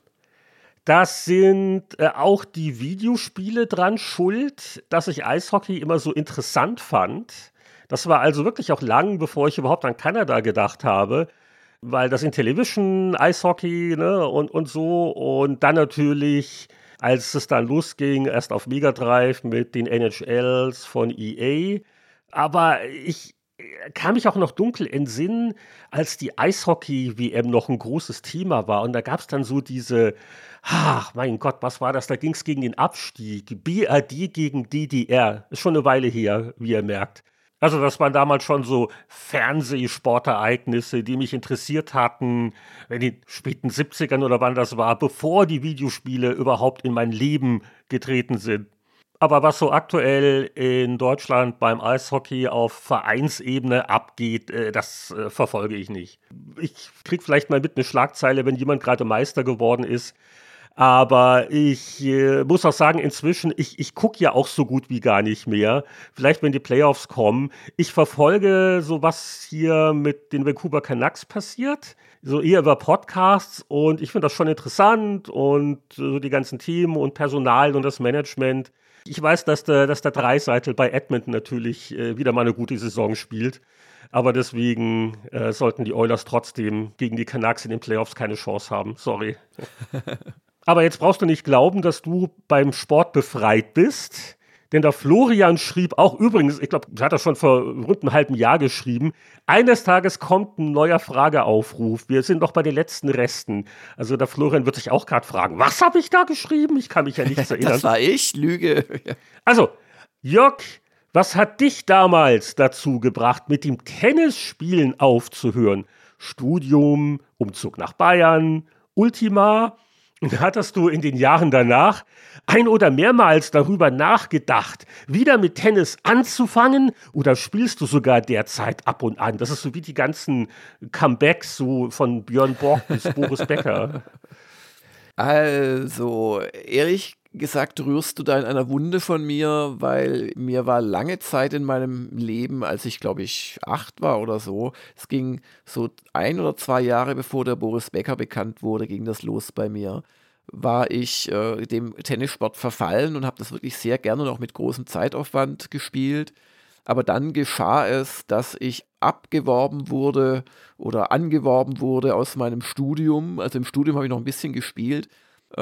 Das sind äh, auch die Videospiele dran schuld, dass ich Eishockey immer so interessant fand. Das war also wirklich auch lang, bevor ich überhaupt an Kanada gedacht habe, weil das in Television, Eishockey ne, und, und so und dann natürlich, als es dann losging, erst auf Mega Drive mit den NHLs von EA. Aber ich, kann mich auch noch dunkel entsinnen, als die Eishockey-WM noch ein großes Thema war. Und da gab es dann so diese, ach mein Gott, was war das? Da ging es gegen den Abstieg. BRD gegen DDR. Ist schon eine Weile her, wie ihr merkt. Also das waren damals schon so Fernsehsportereignisse, die mich interessiert hatten, in den späten 70ern oder wann das war, bevor die Videospiele überhaupt in mein Leben getreten sind. Aber was so aktuell in Deutschland beim Eishockey auf Vereinsebene abgeht, äh, das äh, verfolge ich nicht. Ich kriege vielleicht mal mit eine Schlagzeile, wenn jemand gerade Meister geworden ist. Aber ich äh, muss auch sagen, inzwischen, ich, ich gucke ja auch so gut wie gar nicht mehr. Vielleicht, wenn die Playoffs kommen. Ich verfolge so, was hier mit den Vancouver Canucks passiert. So eher über Podcasts. Und ich finde das schon interessant. Und so die ganzen Themen und Personal und das Management. Ich weiß, dass der, dass der Dreiseitel bei Edmonton natürlich äh, wieder mal eine gute Saison spielt. Aber deswegen äh, sollten die Oilers trotzdem gegen die Canucks in den Playoffs keine Chance haben. Sorry. Aber jetzt brauchst du nicht glauben, dass du beim Sport befreit bist. Denn der Florian schrieb auch übrigens, ich glaube, hat er schon vor rund einem halben Jahr geschrieben, eines Tages kommt ein neuer Frageaufruf. Wir sind noch bei den letzten Resten. Also der Florian wird sich auch gerade fragen, was habe ich da geschrieben? Ich kann mich ja nicht erinnern. das war ich, Lüge. Also, Jörg, was hat dich damals dazu gebracht, mit dem Tennisspielen aufzuhören? Studium, Umzug nach Bayern, Ultima Hattest du in den Jahren danach ein oder mehrmals darüber nachgedacht, wieder mit Tennis anzufangen oder spielst du sogar derzeit ab und an? Das ist so wie die ganzen Comebacks so von Björn Borg bis Boris Becker. Also, ehrlich gesagt, rührst du da in einer Wunde von mir, weil mir war lange Zeit in meinem Leben, als ich glaube ich acht war oder so, es ging so ein oder zwei Jahre bevor der Boris Becker bekannt wurde, ging das los bei mir war ich äh, dem Tennissport verfallen und habe das wirklich sehr gerne und auch mit großem Zeitaufwand gespielt. Aber dann geschah es, dass ich abgeworben wurde oder angeworben wurde aus meinem Studium. Also im Studium habe ich noch ein bisschen gespielt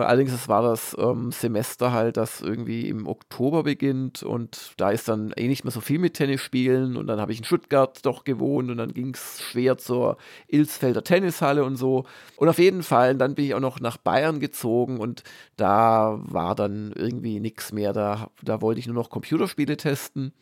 allerdings es war das ähm, Semester halt, das irgendwie im Oktober beginnt und da ist dann eh nicht mehr so viel mit Tennis spielen und dann habe ich in Stuttgart doch gewohnt und dann ging es schwer zur Ilsfelder Tennishalle und so. Und auf jeden Fall, dann bin ich auch noch nach Bayern gezogen und da war dann irgendwie nichts mehr. Da, da wollte ich nur noch Computerspiele testen.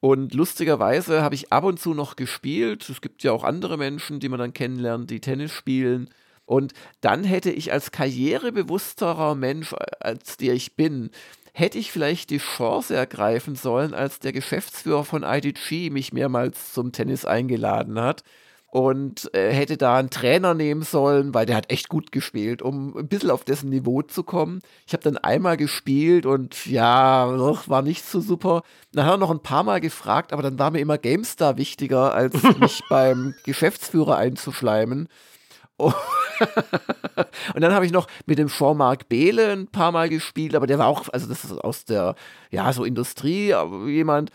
Und lustigerweise habe ich ab und zu noch gespielt. Es gibt ja auch andere Menschen, die man dann kennenlernt, die Tennis spielen. Und dann hätte ich als karrierebewussterer Mensch, äh, als der ich bin, hätte ich vielleicht die Chance ergreifen sollen, als der Geschäftsführer von IDG mich mehrmals zum Tennis eingeladen hat und äh, hätte da einen Trainer nehmen sollen, weil der hat echt gut gespielt, um ein bisschen auf dessen Niveau zu kommen. Ich habe dann einmal gespielt und ja, war nicht so super. Dann hat er noch ein paar Mal gefragt, aber dann war mir immer GameStar wichtiger, als mich beim Geschäftsführer einzuschleimen. Und dann habe ich noch mit dem Jean-Marc Behle ein paar Mal gespielt, aber der war auch, also das ist aus der, ja, so Industrie, jemand,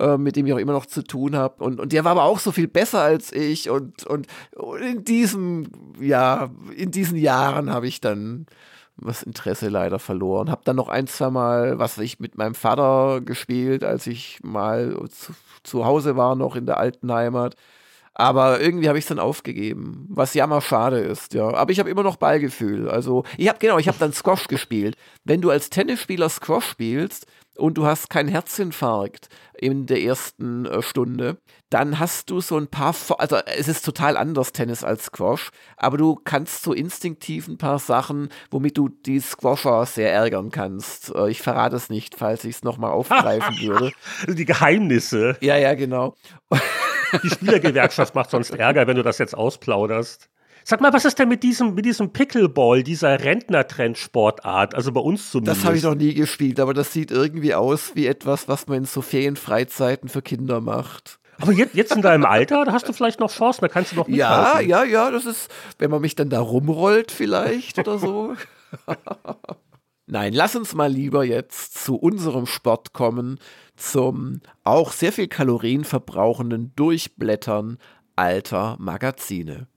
äh, mit dem ich auch immer noch zu tun habe. Und, und der war aber auch so viel besser als ich. Und, und, und in diesem, ja, in diesen Jahren habe ich dann das Interesse leider verloren. Habe dann noch ein, zwei Mal, was ich mit meinem Vater gespielt, als ich mal zu, zu Hause war, noch in der alten Heimat. Aber irgendwie habe ich es dann aufgegeben, was jammer schade ist, ja. Aber ich habe immer noch Ballgefühl. Also, ich habe genau, ich habe dann Squash gespielt. Wenn du als Tennisspieler Squash spielst und du hast keinen Herzinfarkt in der ersten äh, Stunde, dann hast du so ein paar, also es ist total anders Tennis als Squash, aber du kannst so instinktiv ein paar Sachen, womit du die Squasher sehr ärgern kannst. Äh, ich verrate es nicht, falls ich es nochmal aufgreifen würde. Die Geheimnisse. Ja, ja, genau. Die Spielergewerkschaft macht sonst Ärger, wenn du das jetzt ausplauderst. Sag mal, was ist denn mit diesem, mit diesem Pickleball, dieser Rentnertrendsportart? Also bei uns zumindest. Das habe ich noch nie gespielt, aber das sieht irgendwie aus wie etwas, was man in so Ferienfreizeiten für Kinder macht. Aber jetzt, jetzt in deinem Alter, da hast du vielleicht noch Chancen, da kannst du noch mithalten. Ja, ja, ja, das ist, wenn man mich dann da rumrollt vielleicht oder so. Nein, lass uns mal lieber jetzt zu unserem Sport kommen, zum auch sehr viel Kalorien verbrauchenden Durchblättern alter Magazine.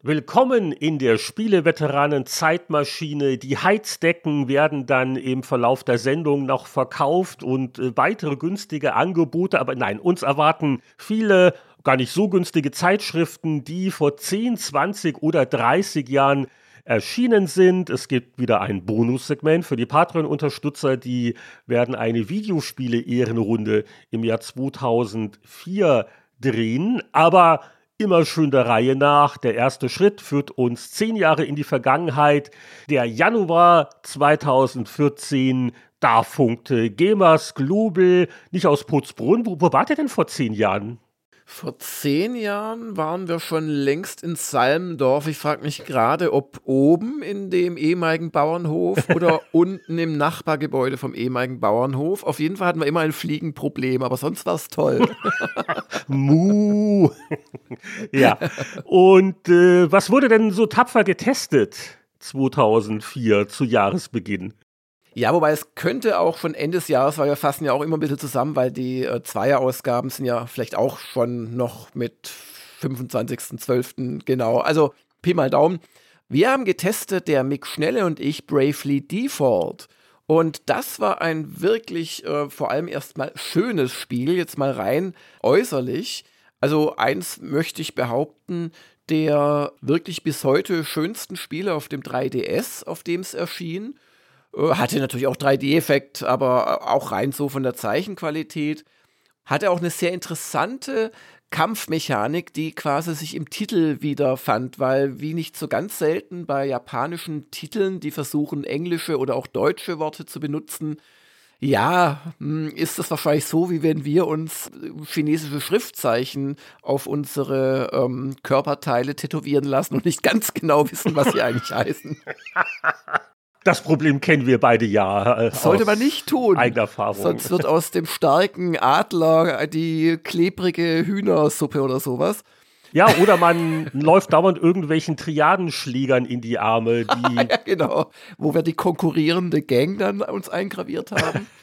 Willkommen in der Spieleveteranen-Zeitmaschine. Die Heizdecken werden dann im Verlauf der Sendung noch verkauft und äh, weitere günstige Angebote. Aber nein, uns erwarten viele gar nicht so günstige Zeitschriften, die vor 10, 20 oder 30 Jahren erschienen sind. Es gibt wieder ein Bonussegment für die Patreon-Unterstützer. Die werden eine Videospiele-Ehrenrunde im Jahr 2004 drehen. Aber Immer schön der Reihe nach. Der erste Schritt führt uns zehn Jahre in die Vergangenheit. Der Januar 2014, da funkte Gamers Global, nicht aus Putzbrunn. Wo, wo wart ihr denn vor zehn Jahren? Vor zehn Jahren waren wir schon längst in Salmendorf. Ich frage mich gerade, ob oben in dem ehemaligen Bauernhof oder unten im Nachbargebäude vom ehemaligen Bauernhof. Auf jeden Fall hatten wir immer ein Fliegenproblem, aber sonst war es toll. Mu. ja. Und äh, was wurde denn so tapfer getestet 2004 zu Jahresbeginn? Ja, wobei es könnte auch schon Ende des Jahres, weil wir fassen ja auch immer ein bisschen zusammen, weil die äh, Zweierausgaben sind ja vielleicht auch schon noch mit 25.12. genau. Also Pi mal Daumen. Wir haben getestet, der Mick Schnelle und ich, Bravely Default. Und das war ein wirklich äh, vor allem erstmal schönes Spiel, jetzt mal rein äußerlich. Also eins möchte ich behaupten, der wirklich bis heute schönsten Spiele auf dem 3DS, auf dem es erschien. Äh, hatte natürlich auch 3D-Effekt, aber äh, auch rein so von der Zeichenqualität. Hatte auch eine sehr interessante Kampfmechanik, die quasi sich im Titel wiederfand, weil wie nicht so ganz selten bei japanischen Titeln, die versuchen englische oder auch deutsche Worte zu benutzen, ja, hm, ist das wahrscheinlich so, wie wenn wir uns äh, chinesische Schriftzeichen auf unsere ähm, Körperteile tätowieren lassen und nicht ganz genau wissen, was sie eigentlich heißen. Das Problem kennen wir beide ja. Äh, Sollte man nicht tun. Eigener Erfahrung. Sonst wird aus dem starken Adler die klebrige Hühnersuppe oder sowas. Ja, oder man läuft dauernd irgendwelchen Triadenschlägern in die Arme, die. ja, genau. Wo wir die konkurrierende Gang dann uns eingraviert haben.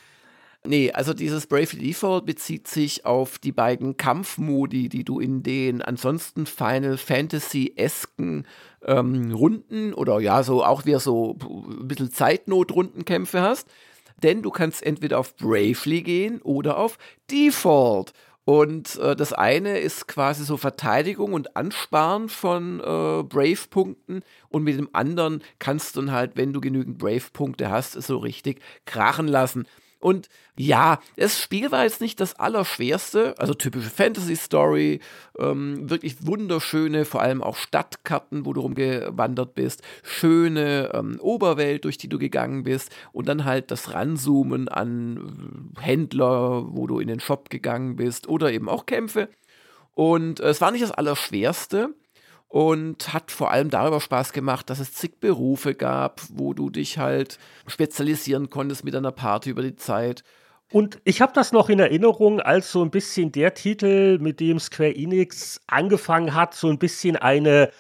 Nee, also dieses Bravely Default bezieht sich auf die beiden Kampfmodi, die du in den ansonsten Final Fantasy-esken ähm, Runden oder ja, so auch wieder so ein bisschen Zeitnot-Rundenkämpfe hast. Denn du kannst entweder auf Bravely gehen oder auf Default. Und äh, das eine ist quasi so Verteidigung und Ansparen von äh, Brave-Punkten. Und mit dem anderen kannst du dann halt, wenn du genügend Brave-Punkte hast, so richtig krachen lassen. Und ja, das Spiel war jetzt nicht das Allerschwerste, also typische Fantasy-Story, ähm, wirklich wunderschöne, vor allem auch Stadtkarten, wo du rumgewandert bist, schöne ähm, Oberwelt, durch die du gegangen bist und dann halt das Ranzoomen an äh, Händler, wo du in den Shop gegangen bist oder eben auch Kämpfe. Und äh, es war nicht das Allerschwerste, und hat vor allem darüber Spaß gemacht, dass es zig Berufe gab, wo du dich halt spezialisieren konntest mit einer Party über die Zeit. Und ich habe das noch in Erinnerung als so ein bisschen der Titel, mit dem Square Enix angefangen hat, so ein bisschen eine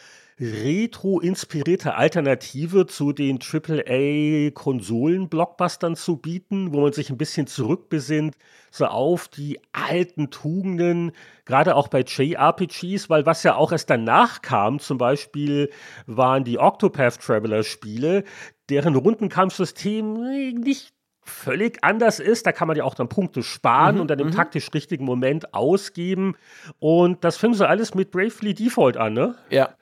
retro-inspirierte Alternative zu den AAA-Konsolen-Blockbustern zu bieten, wo man sich ein bisschen zurückbesinnt, so auf die alten Tugenden, gerade auch bei JRPGs, weil was ja auch erst danach kam, zum Beispiel waren die Octopath Traveler-Spiele, deren Rundenkampfsystem nicht völlig anders ist. Da kann man ja auch dann Punkte sparen mhm, und dann im mhm. taktisch richtigen Moment ausgeben. Und das fing so alles mit Bravely Default an, ne? Ja.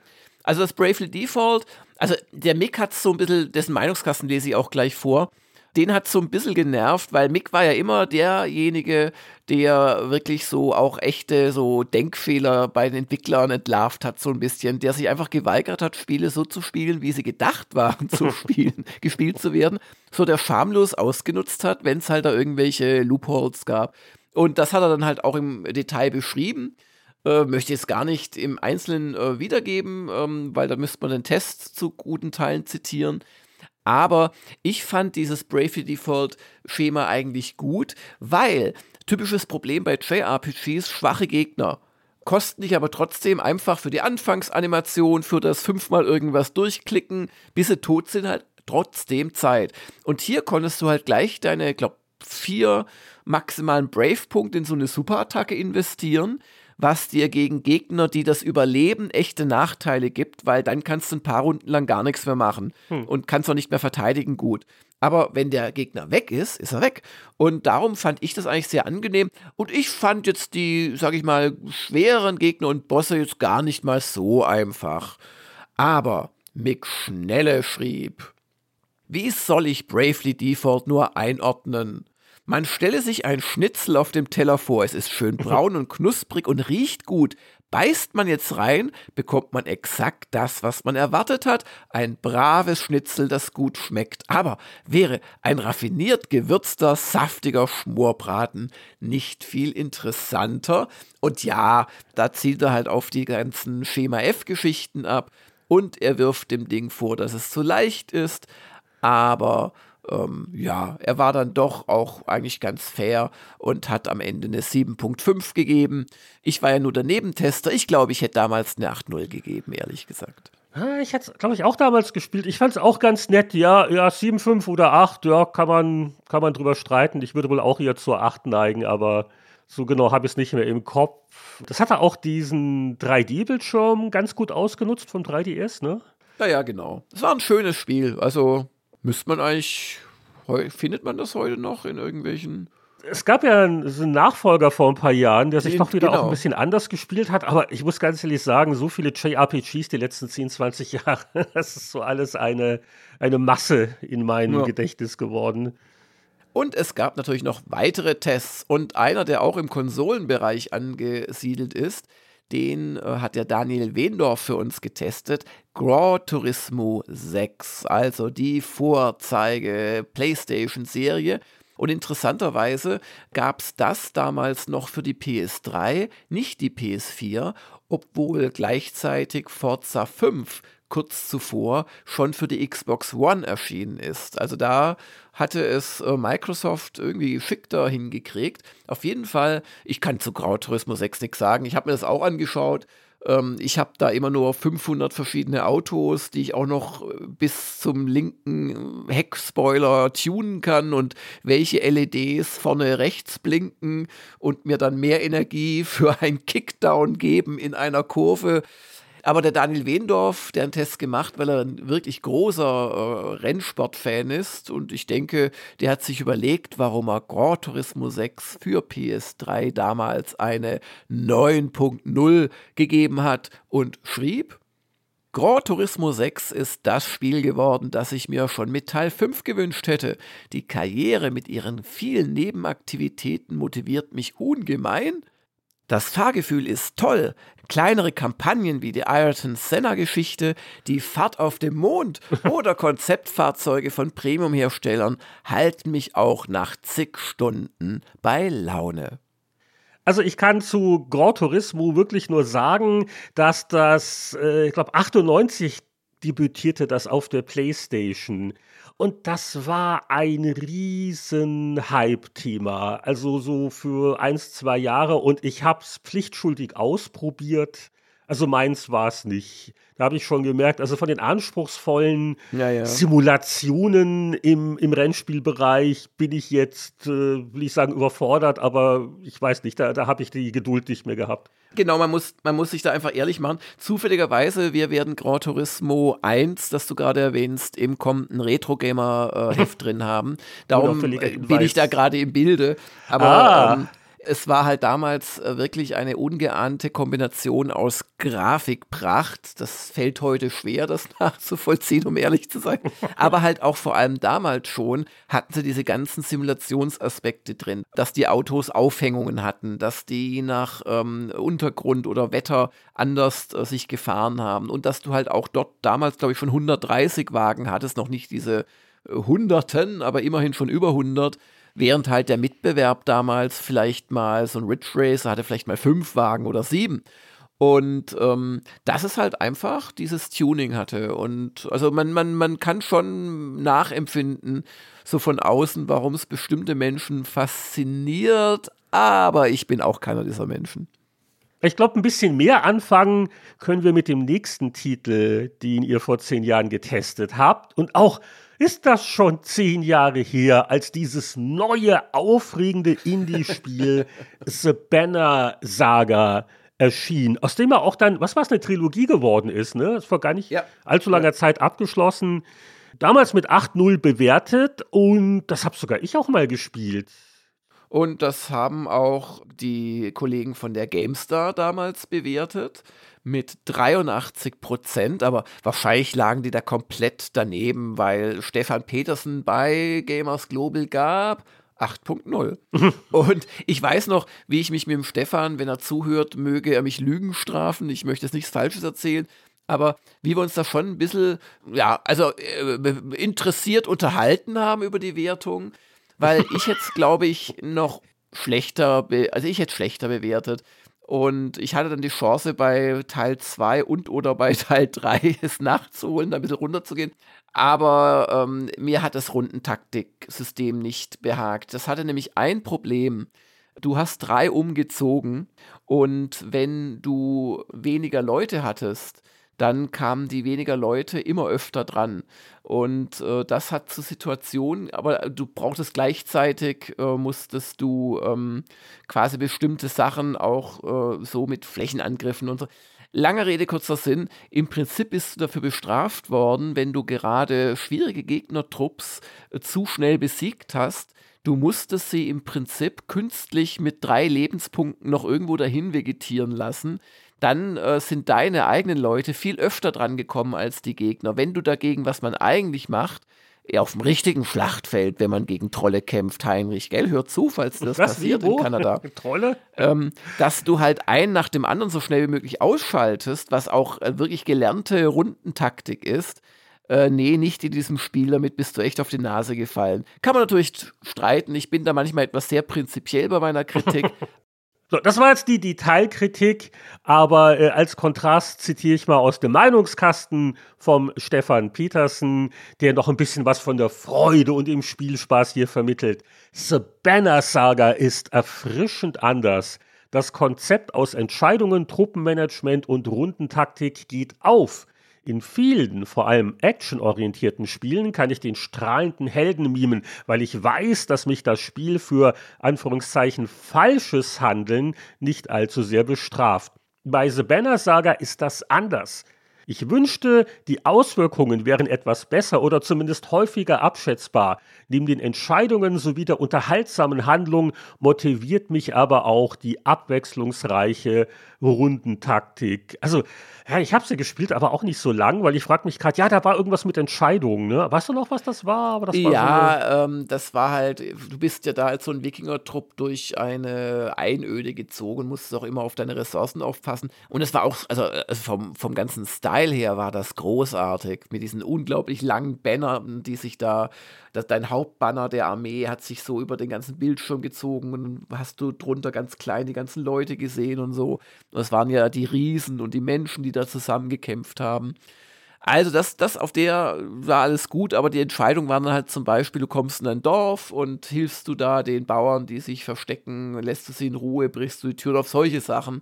Also das Bravely Default, also der Mick hat so ein bisschen, dessen Meinungskasten lese ich auch gleich vor, den hat so ein bisschen genervt, weil Mick war ja immer derjenige, der wirklich so auch echte so Denkfehler bei den Entwicklern entlarvt hat, so ein bisschen, der sich einfach geweigert hat, Spiele so zu spielen, wie sie gedacht waren zu spielen, gespielt zu werden, so der schamlos ausgenutzt hat, wenn es halt da irgendwelche Loopholes gab. Und das hat er dann halt auch im Detail beschrieben. Äh, möchte jetzt gar nicht im Einzelnen äh, wiedergeben, ähm, weil da müsste man den Test zu guten Teilen zitieren. Aber ich fand dieses Bravely Default Schema eigentlich gut, weil typisches Problem bei JRPGs schwache Gegner kosten dich aber trotzdem einfach für die Anfangsanimation, für das fünfmal irgendwas durchklicken, bis sie tot sind, halt trotzdem Zeit. Und hier konntest du halt gleich deine, glaub, vier maximalen Brave-Punkte in so eine Superattacke investieren was dir gegen Gegner, die das überleben, echte Nachteile gibt, weil dann kannst du ein paar Runden lang gar nichts mehr machen hm. und kannst auch nicht mehr verteidigen gut. Aber wenn der Gegner weg ist, ist er weg. Und darum fand ich das eigentlich sehr angenehm. Und ich fand jetzt die, sag ich mal, schweren Gegner und Bosse jetzt gar nicht mal so einfach. Aber Mick Schnelle schrieb, wie soll ich Bravely Default nur einordnen? Man stelle sich ein Schnitzel auf dem Teller vor, es ist schön braun und knusprig und riecht gut. Beißt man jetzt rein, bekommt man exakt das, was man erwartet hat. Ein braves Schnitzel, das gut schmeckt. Aber wäre ein raffiniert gewürzter, saftiger Schmorbraten nicht viel interessanter? Und ja, da zielt er halt auf die ganzen Schema F-Geschichten ab. Und er wirft dem Ding vor, dass es zu leicht ist. Aber ähm, ja, er war dann doch auch eigentlich ganz fair und hat am Ende eine 7.5 gegeben. Ich war ja nur der Nebentester. Ich glaube, ich hätte damals eine 8.0 gegeben, ehrlich gesagt. Ich hätte es, glaube ich, auch damals gespielt. Ich fand es auch ganz nett. Ja, ja, 7,5 oder 8, ja, kann man, kann man drüber streiten. Ich würde wohl auch eher zur 8 neigen, aber so genau habe ich es nicht mehr im Kopf. Das hatte auch diesen 3D-Bildschirm ganz gut ausgenutzt vom 3DS, ne? Ja, ja, genau. Es war ein schönes Spiel. Also Müsste man eigentlich, findet man das heute noch in irgendwelchen es gab ja einen, Nachfolger vor ein paar Jahren, der sich doch wieder genau. auch ein bisschen anders gespielt hat. Aber ich muss ganz ehrlich sagen, so viele JRPGs die letzten 10, 20 Jahre, das ist so alles eine, eine Masse in meinem ja. Gedächtnis geworden. Und es gab natürlich noch weitere Tests. Und einer, der auch im Konsolenbereich angesiedelt ist, den äh, hat der Daniel Wendorf für uns getestet. Gran Turismo 6, also die Vorzeige PlayStation-Serie. Und interessanterweise gab es das damals noch für die PS3, nicht die PS4, obwohl gleichzeitig Forza 5 kurz zuvor schon für die Xbox One erschienen ist. Also da hatte es äh, Microsoft irgendwie geschickter hingekriegt. Auf jeden Fall, ich kann zu Grau Turismo 6 nichts sagen. Ich habe mir das auch angeschaut. Ähm, ich habe da immer nur 500 verschiedene Autos, die ich auch noch äh, bis zum linken Heckspoiler tunen kann und welche LEDs vorne rechts blinken und mir dann mehr Energie für ein Kickdown geben in einer Kurve. Aber der Daniel Wendorf, der einen Test gemacht, weil er ein wirklich großer äh, Rennsportfan ist und ich denke, der hat sich überlegt, warum er Grand Turismo 6 für PS3 damals eine 9.0 gegeben hat und schrieb, Grand Turismo 6 ist das Spiel geworden, das ich mir schon mit Teil 5 gewünscht hätte. Die Karriere mit ihren vielen Nebenaktivitäten motiviert mich ungemein. Das Fahrgefühl ist toll. Kleinere Kampagnen wie die Ayrton Senna Geschichte, die Fahrt auf dem Mond oder Konzeptfahrzeuge von Premium-Herstellern halten mich auch nach zig Stunden bei Laune. Also ich kann zu Grand Turismo wirklich nur sagen, dass das, äh, ich glaube, 98 debütierte das auf der PlayStation. Und das war ein riesen Hype-Thema. Also so für eins, zwei Jahre. Und ich habe es pflichtschuldig ausprobiert. Also meins war es nicht. Da habe ich schon gemerkt, also von den anspruchsvollen ja, ja. Simulationen im, im Rennspielbereich bin ich jetzt, äh, will ich sagen, überfordert, aber ich weiß nicht, da, da habe ich die Geduld nicht mehr gehabt. Genau, man muss, man muss sich da einfach ehrlich machen. Zufälligerweise, wir werden Gran Turismo 1, das du gerade erwähnst, im kommenden Retro-Gamer-Heft äh, drin haben. Darum äh, bin ich da gerade im Bilde. Aber ah. ähm, es war halt damals äh, wirklich eine ungeahnte Kombination aus Grafikpracht. Das fällt heute schwer, das nachzuvollziehen, um ehrlich zu sein. Aber halt auch vor allem damals schon hatten sie diese ganzen Simulationsaspekte drin, dass die Autos Aufhängungen hatten, dass die nach ähm, Untergrund oder Wetter anders äh, sich gefahren haben und dass du halt auch dort damals, glaube ich, schon 130 Wagen hattest, noch nicht diese äh, Hunderten, aber immerhin schon über 100 während halt der Mitbewerb damals vielleicht mal so ein Ridge Racer hatte vielleicht mal fünf Wagen oder sieben. Und ähm, dass es halt einfach dieses Tuning hatte. Und also man, man, man kann schon nachempfinden, so von außen, warum es bestimmte Menschen fasziniert, aber ich bin auch keiner dieser Menschen. Ich glaube, ein bisschen mehr anfangen können wir mit dem nächsten Titel, den ihr vor zehn Jahren getestet habt und auch ist das schon zehn Jahre her, als dieses neue, aufregende Indie-Spiel The Banner Saga erschien, aus dem er auch dann, was war es, eine Trilogie geworden ist, ne? Das vor gar nicht ja. allzu langer ja. Zeit abgeschlossen. Damals mit 8-0 bewertet und das habe sogar ich auch mal gespielt. Und das haben auch die Kollegen von der GameStar damals bewertet mit 83 Prozent, aber wahrscheinlich lagen die da komplett daneben, weil Stefan Petersen bei Gamers Global gab 8.0. und ich weiß noch, wie ich mich mit dem Stefan, wenn er zuhört, möge er mich Lügen strafen. Ich möchte jetzt nichts Falsches erzählen. Aber wie wir uns da schon ein bisschen, ja, also äh, interessiert unterhalten haben über die Wertung, weil ich jetzt, glaube ich, noch schlechter, also ich hätte schlechter bewertet. Und ich hatte dann die Chance, bei Teil 2 und oder bei Teil 3 es nachzuholen, da ein bisschen runterzugehen. Aber ähm, mir hat das Rundentaktiksystem nicht behagt. Das hatte nämlich ein Problem. Du hast drei umgezogen und wenn du weniger Leute hattest, dann kamen die weniger Leute immer öfter dran. Und äh, das hat zu Situationen, aber du brauchtest gleichzeitig, äh, musstest du ähm, quasi bestimmte Sachen auch äh, so mit Flächenangriffen und so. Lange Rede, kurzer Sinn. Im Prinzip bist du dafür bestraft worden, wenn du gerade schwierige Gegnertrupps äh, zu schnell besiegt hast. Du musstest sie im Prinzip künstlich mit drei Lebenspunkten noch irgendwo dahin vegetieren lassen dann äh, sind deine eigenen Leute viel öfter dran gekommen als die Gegner. Wenn du dagegen, was man eigentlich macht, auf dem richtigen Schlachtfeld, wenn man gegen Trolle kämpft, Heinrich, gell? Hör zu, falls das was, passiert in Kanada. Trolle? Ähm, dass du halt einen nach dem anderen so schnell wie möglich ausschaltest, was auch äh, wirklich gelernte Rundentaktik ist. Äh, nee, nicht in diesem Spiel, damit bist du echt auf die Nase gefallen. Kann man natürlich streiten. Ich bin da manchmal etwas sehr prinzipiell bei meiner Kritik, So, das war jetzt die Detailkritik, aber äh, als Kontrast zitiere ich mal aus dem Meinungskasten vom Stefan Petersen, der noch ein bisschen was von der Freude und dem Spielspaß hier vermittelt. The Banner Saga ist erfrischend anders. Das Konzept aus Entscheidungen, Truppenmanagement und Rundentaktik geht auf. In vielen, vor allem actionorientierten Spielen kann ich den strahlenden Helden mimen, weil ich weiß, dass mich das Spiel für Anführungszeichen falsches Handeln nicht allzu sehr bestraft. Bei The Banner Saga ist das anders. Ich wünschte, die Auswirkungen wären etwas besser oder zumindest häufiger abschätzbar. Neben den Entscheidungen sowie der unterhaltsamen Handlung motiviert mich aber auch die abwechslungsreiche Rundentaktik. Also, ja, ich habe sie gespielt, aber auch nicht so lang, weil ich frage mich gerade, ja, da war irgendwas mit Entscheidungen, ne? Weißt du noch, was das war? Das war ja, so ähm, das war halt, du bist ja da als so ein Wikinger-Trupp durch eine Einöde gezogen, musstest auch immer auf deine Ressourcen aufpassen. Und es war auch, also, also vom, vom ganzen Style her war das großartig, mit diesen unglaublich langen Bannern, die sich da, das, dein Hauptbanner der Armee hat sich so über den ganzen Bildschirm gezogen und hast du drunter ganz klein die ganzen Leute gesehen und so. Das waren ja die Riesen und die Menschen, die da zusammengekämpft haben. Also das, das auf der war alles gut, aber die Entscheidung war dann halt zum Beispiel, du kommst in ein Dorf und hilfst du da den Bauern, die sich verstecken, lässt du sie in Ruhe, brichst du die Tür auf, solche Sachen.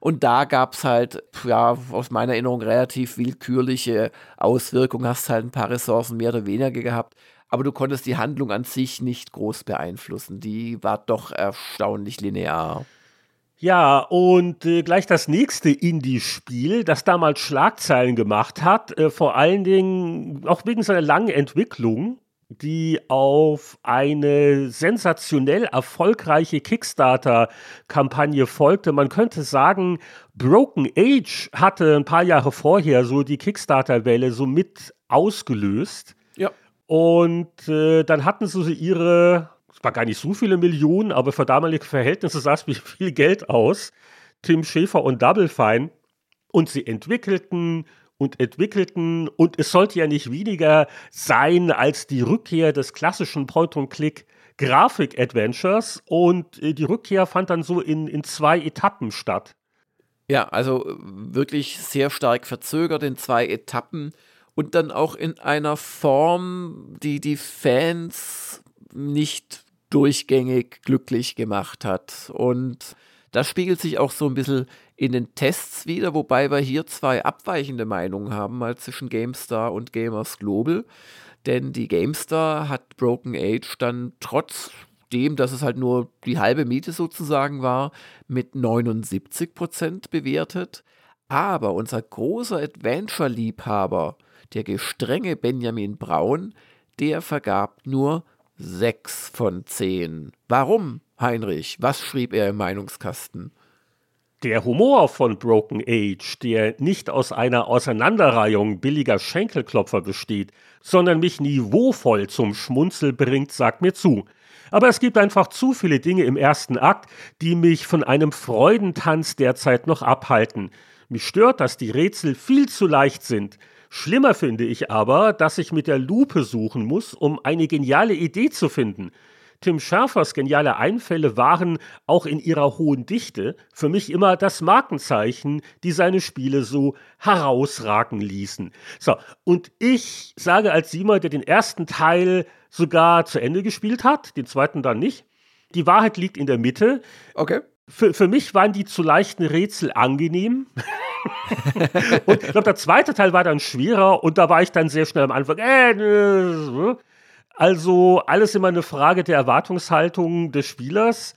Und da gab es halt, ja, aus meiner Erinnerung relativ willkürliche Auswirkungen, hast halt ein paar Ressourcen mehr oder weniger gehabt, aber du konntest die Handlung an sich nicht groß beeinflussen. Die war doch erstaunlich linear. Ja, und äh, gleich das nächste Indie-Spiel, das damals Schlagzeilen gemacht hat, äh, vor allen Dingen auch wegen seiner langen Entwicklung, die auf eine sensationell erfolgreiche Kickstarter-Kampagne folgte. Man könnte sagen, Broken Age hatte ein paar Jahre vorher so die Kickstarter-Welle so mit ausgelöst. Ja. Und äh, dann hatten sie ihre war gar nicht so viele Millionen, aber für damalige Verhältnisse sah es wie viel Geld aus. Tim Schäfer und Double Fine. Und sie entwickelten und entwickelten und es sollte ja nicht weniger sein als die Rückkehr des klassischen Point-and-Click Grafik-Adventures und äh, die Rückkehr fand dann so in, in zwei Etappen statt. Ja, also äh, wirklich sehr stark verzögert in zwei Etappen und dann auch in einer Form, die die Fans nicht durchgängig glücklich gemacht hat. Und das spiegelt sich auch so ein bisschen in den Tests wieder, wobei wir hier zwei abweichende Meinungen haben, mal zwischen GameStar und Gamers Global. Denn die GameStar hat Broken Age dann trotz dem, dass es halt nur die halbe Miete sozusagen war, mit 79 Prozent bewertet. Aber unser großer Adventure-Liebhaber, der gestrenge Benjamin Braun, der vergab nur 6 von 10. Warum, Heinrich? Was schrieb er im Meinungskasten? Der Humor von Broken Age, der nicht aus einer Auseinanderreihung billiger Schenkelklopfer besteht, sondern mich niveauvoll zum Schmunzel bringt, sagt mir zu. Aber es gibt einfach zu viele Dinge im ersten Akt, die mich von einem Freudentanz derzeit noch abhalten. Mich stört, dass die Rätsel viel zu leicht sind. Schlimmer finde ich aber, dass ich mit der Lupe suchen muss, um eine geniale Idee zu finden. Tim Schärfers geniale Einfälle waren auch in ihrer hohen Dichte für mich immer das Markenzeichen, die seine Spiele so herausragen ließen. So, und ich sage als jemand, der den ersten Teil sogar zu Ende gespielt hat, den zweiten dann nicht, die Wahrheit liegt in der Mitte. Okay. Für, für mich waren die zu leichten Rätsel angenehm. und ich glaube, der zweite Teil war dann schwerer und da war ich dann sehr schnell am Anfang. Äh, äh, also alles immer eine Frage der Erwartungshaltung des Spielers.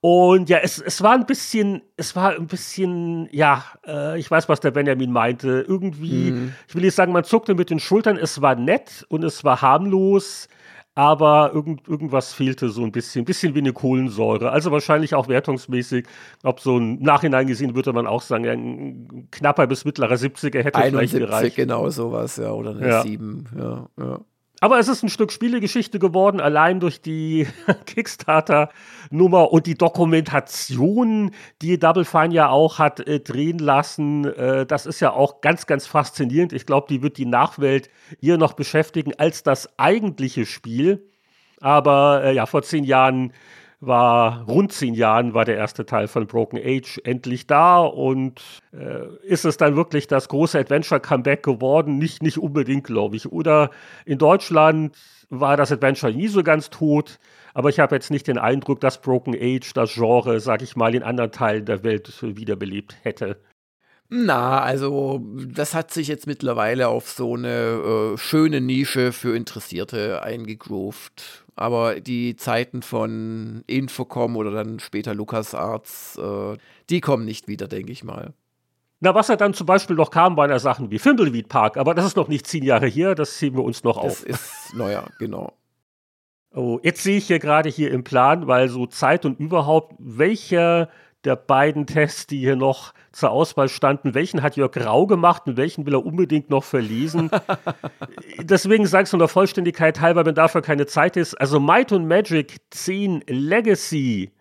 Und ja, es, es war ein bisschen, es war ein bisschen, ja, äh, ich weiß, was der Benjamin meinte. Irgendwie, mhm. ich will nicht sagen, man zuckte mit den Schultern, es war nett und es war harmlos, aber irgend, irgendwas fehlte so ein bisschen, ein bisschen wie eine Kohlensäure. Also wahrscheinlich auch wertungsmäßig, ob so ein Nachhinein gesehen würde man auch sagen, ein knapper bis mittlerer 70er hätte 71, vielleicht gereicht. genau sowas, ja, oder eine ja. 7, ja, ja. Aber es ist ein Stück Spielegeschichte geworden, allein durch die Kickstarter-Nummer und die Dokumentation, die Double Fine ja auch hat äh, drehen lassen. Äh, das ist ja auch ganz, ganz faszinierend. Ich glaube, die wird die Nachwelt hier noch beschäftigen als das eigentliche Spiel. Aber äh, ja, vor zehn Jahren war rund zehn Jahren war der erste Teil von Broken Age endlich da und äh, ist es dann wirklich das große Adventure-Comeback geworden? Nicht, nicht unbedingt, glaube ich. Oder in Deutschland war das Adventure nie so ganz tot, aber ich habe jetzt nicht den Eindruck, dass Broken Age das Genre, sag ich mal, in anderen Teilen der Welt wiederbelebt hätte. Na, also das hat sich jetzt mittlerweile auf so eine äh, schöne Nische für Interessierte eingegroovt. Aber die Zeiten von Infocom oder dann später LucasArts, äh, die kommen nicht wieder, denke ich mal. Na, was ja dann zum Beispiel noch kam, waren ja Sachen wie Fimbleweed Park, aber das ist noch nicht zehn Jahre her, das sehen wir uns noch das auf. Das ist neuer, genau. Oh, jetzt sehe ich hier gerade hier im Plan, weil so Zeit und überhaupt, welcher der beiden Tests, die hier noch zur Auswahl standen, welchen hat Jörg Grau gemacht und welchen will er unbedingt noch verlesen. Deswegen sagst du der Vollständigkeit halber, wenn dafür keine Zeit ist. Also Might und Magic 10 Legacy,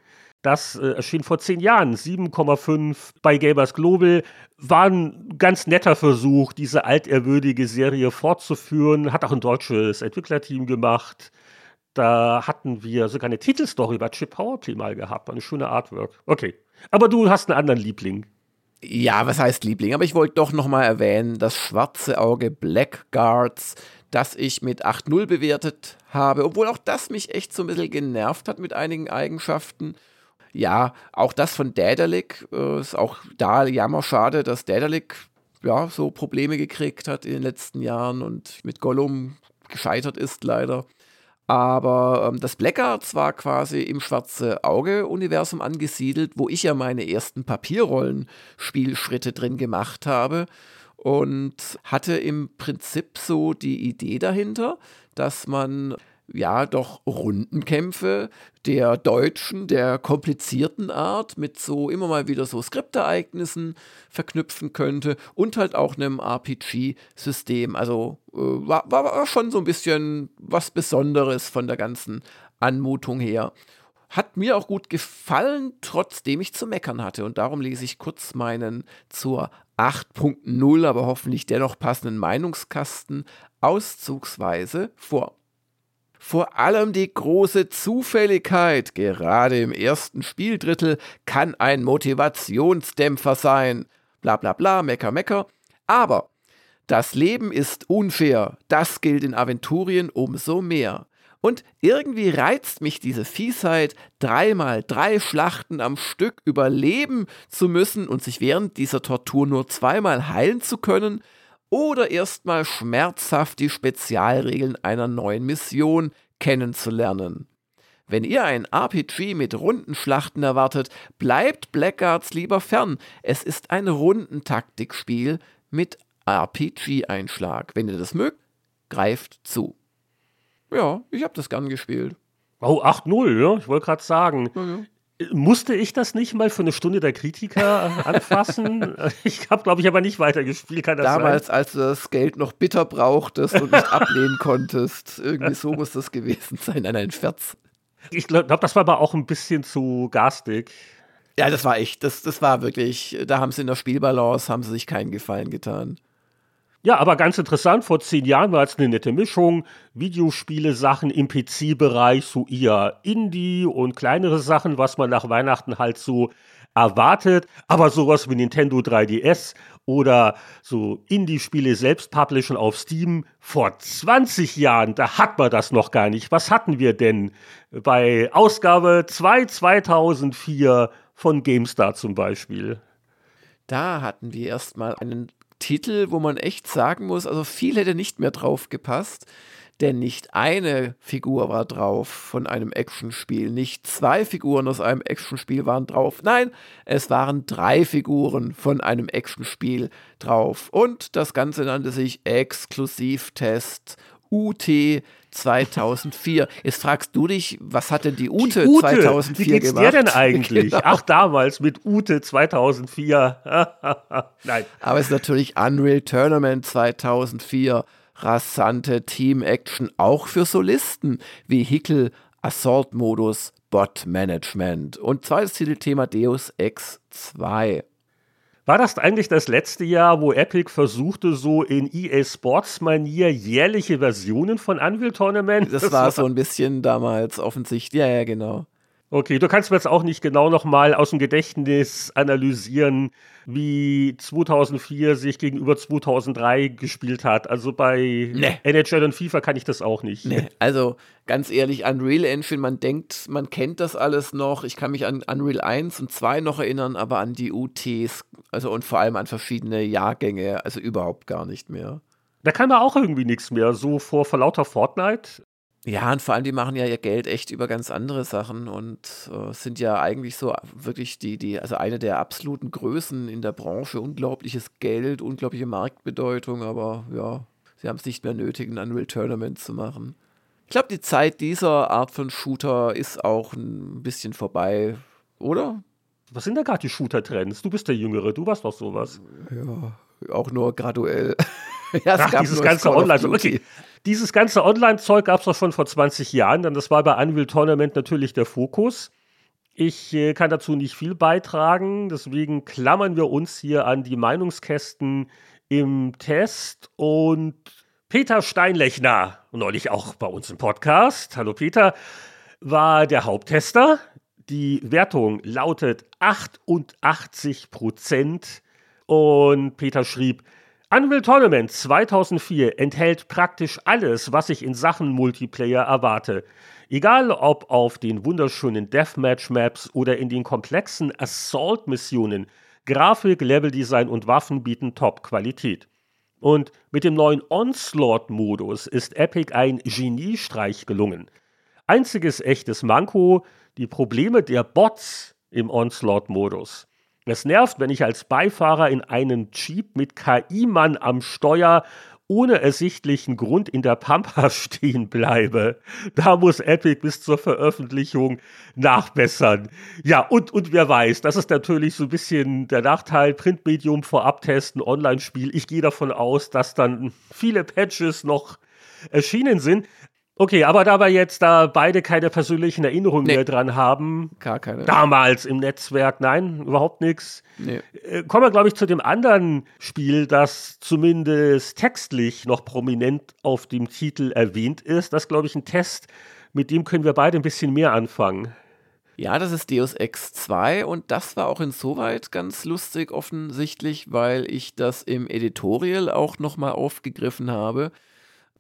das äh, erschien vor zehn Jahren, 7,5 bei Gamers Global, war ein ganz netter Versuch, diese altehrwürdige Serie fortzuführen. Hat auch ein deutsches Entwicklerteam gemacht. Da hatten wir sogar eine Titelstory bei Chip Powerplay mal gehabt. Eine schöne Artwork. Okay. Aber du hast einen anderen Liebling. Ja, was heißt Liebling? Aber ich wollte doch nochmal erwähnen, das schwarze Auge Blackguards, das ich mit 8.0 bewertet habe, obwohl auch das mich echt so ein bisschen genervt hat mit einigen Eigenschaften. Ja, auch das von Daedalic äh, ist auch da jammerschade, dass Daedalic ja so Probleme gekriegt hat in den letzten Jahren und mit Gollum gescheitert ist leider. Aber ähm, das Blackguards war quasi im Schwarze Auge-Universum angesiedelt, wo ich ja meine ersten Papierrollenspielschritte drin gemacht habe und hatte im Prinzip so die Idee dahinter, dass man ja doch Rundenkämpfe der deutschen, der komplizierten Art mit so immer mal wieder so Skriptereignissen verknüpfen könnte und halt auch einem RPG-System. Also äh, war, war, war schon so ein bisschen was Besonderes von der ganzen Anmutung her. Hat mir auch gut gefallen, trotzdem ich zu meckern hatte. Und darum lese ich kurz meinen zur 8.0, aber hoffentlich dennoch passenden Meinungskasten auszugsweise vor. Vor allem die große Zufälligkeit, gerade im ersten Spieldrittel, kann ein Motivationsdämpfer sein. Bla bla bla, mecker, mecker. Aber das Leben ist unfair, das gilt in Aventurien umso mehr. Und irgendwie reizt mich diese Fiesheit, dreimal drei Schlachten am Stück überleben zu müssen und sich während dieser Tortur nur zweimal heilen zu können, oder erstmal schmerzhaft die Spezialregeln einer neuen Mission kennenzulernen. Wenn ihr ein RPG mit Rundenschlachten erwartet, bleibt Blackguards lieber fern. Es ist ein Rundentaktikspiel mit RPG-Einschlag. Wenn ihr das mögt, greift zu. Ja, ich habe das gern gespielt. Oh, 8-0, ja, ich wollte gerade sagen. Ja. Musste ich das nicht mal für eine Stunde der Kritiker anfassen? ich habe, glaube ich, aber nicht weitergespielt. Kann das Damals, sein? als du das Geld noch bitter brauchtest und nicht ablehnen konntest. Irgendwie so muss das gewesen sein. Nein, ein Scherz. Ich glaube, das war aber auch ein bisschen zu garstig. Ja, das war echt. Das, das war wirklich. Da haben sie in der Spielbalance haben sie sich keinen Gefallen getan. Ja, aber ganz interessant, vor zehn Jahren war es eine nette Mischung. Videospiele, Sachen im PC-Bereich, so eher Indie und kleinere Sachen, was man nach Weihnachten halt so erwartet. Aber sowas wie Nintendo 3DS oder so Indie-Spiele selbst publishen auf Steam vor 20 Jahren, da hat man das noch gar nicht. Was hatten wir denn bei Ausgabe 2 2004 von GameStar zum Beispiel? Da hatten wir erstmal einen Titel, wo man echt sagen muss, also viel hätte nicht mehr drauf gepasst, denn nicht eine Figur war drauf von einem Actionspiel, nicht zwei Figuren aus einem Actionspiel waren drauf, nein, es waren drei Figuren von einem Actionspiel drauf. Und das Ganze nannte sich Exklusivtest UT 2004. Jetzt fragst du dich, was hat denn die Ute, die Ute 2004 wie geht's gemacht? dir denn eigentlich? Genau. Ach, damals mit Ute 2004. Nein. Aber es ist natürlich Unreal Tournament 2004. Rasante Team-Action auch für Solisten. Vehicle Assault-Modus Bot Management. Und zweites Titelthema Deus Ex 2. War das eigentlich das letzte Jahr, wo Epic versuchte, so in EA Sports Manier jährliche Versionen von Unreal Tournament? Das, das war so ein bisschen damals offensichtlich. Ja, ja, genau. Okay, du kannst mir jetzt auch nicht genau nochmal aus dem Gedächtnis analysieren, wie 2004 sich gegenüber 2003 gespielt hat. Also bei nee. NHL und FIFA kann ich das auch nicht. Nee. Also ganz ehrlich, Unreal Engine, man denkt, man kennt das alles noch. Ich kann mich an Unreal 1 und 2 noch erinnern, aber an die UTs, also und vor allem an verschiedene Jahrgänge, also überhaupt gar nicht mehr. Da kann man auch irgendwie nichts mehr. So vor, vor lauter Fortnite ja, und vor allem, die machen ja ihr Geld echt über ganz andere Sachen und äh, sind ja eigentlich so wirklich die, die, also eine der absoluten Größen in der Branche. Unglaubliches Geld, unglaubliche Marktbedeutung, aber ja, sie haben es nicht mehr nötig, ein Unreal Tournament zu machen. Ich glaube, die Zeit dieser Art von Shooter ist auch ein bisschen vorbei, oder? Was sind da gerade die Shooter-Trends? Du bist der Jüngere, du warst doch sowas. Ja, auch nur graduell. ja, es Ach, gab dieses ganze Online. Okay, dieses ganze Online-Zeug gab es doch schon vor 20 Jahren, denn das war bei Unreal Tournament natürlich der Fokus. Ich äh, kann dazu nicht viel beitragen, deswegen klammern wir uns hier an die Meinungskästen im Test und Peter Steinlechner, neulich auch bei uns im Podcast, hallo Peter, war der Haupttester. Die Wertung lautet 88 Prozent und Peter schrieb, Unreal Tournament 2004 enthält praktisch alles, was ich in Sachen Multiplayer erwarte. Egal ob auf den wunderschönen Deathmatch-Maps oder in den komplexen Assault-Missionen, Grafik, Leveldesign und Waffen bieten Top-Qualität. Und mit dem neuen Onslaught-Modus ist Epic ein Geniestreich gelungen. Einziges echtes Manko, die Probleme der Bots im Onslaught-Modus. Es nervt, wenn ich als Beifahrer in einem Jeep mit KI-Mann am Steuer ohne ersichtlichen Grund in der Pampa stehen bleibe. Da muss Epic bis zur Veröffentlichung nachbessern. Ja, und, und wer weiß, das ist natürlich so ein bisschen der Nachteil, Printmedium vorab testen, Online-Spiel. Ich gehe davon aus, dass dann viele Patches noch erschienen sind. Okay, aber da wir jetzt da beide keine persönlichen Erinnerungen nee. mehr dran haben. Gar keine. Damals im Netzwerk, nein, überhaupt nichts. Nee. Äh, kommen wir, glaube ich, zu dem anderen Spiel, das zumindest textlich noch prominent auf dem Titel erwähnt ist. Das ist, glaube ich, ein Test, mit dem können wir beide ein bisschen mehr anfangen. Ja, das ist Deus Ex 2 und das war auch insoweit ganz lustig offensichtlich, weil ich das im Editorial auch nochmal aufgegriffen habe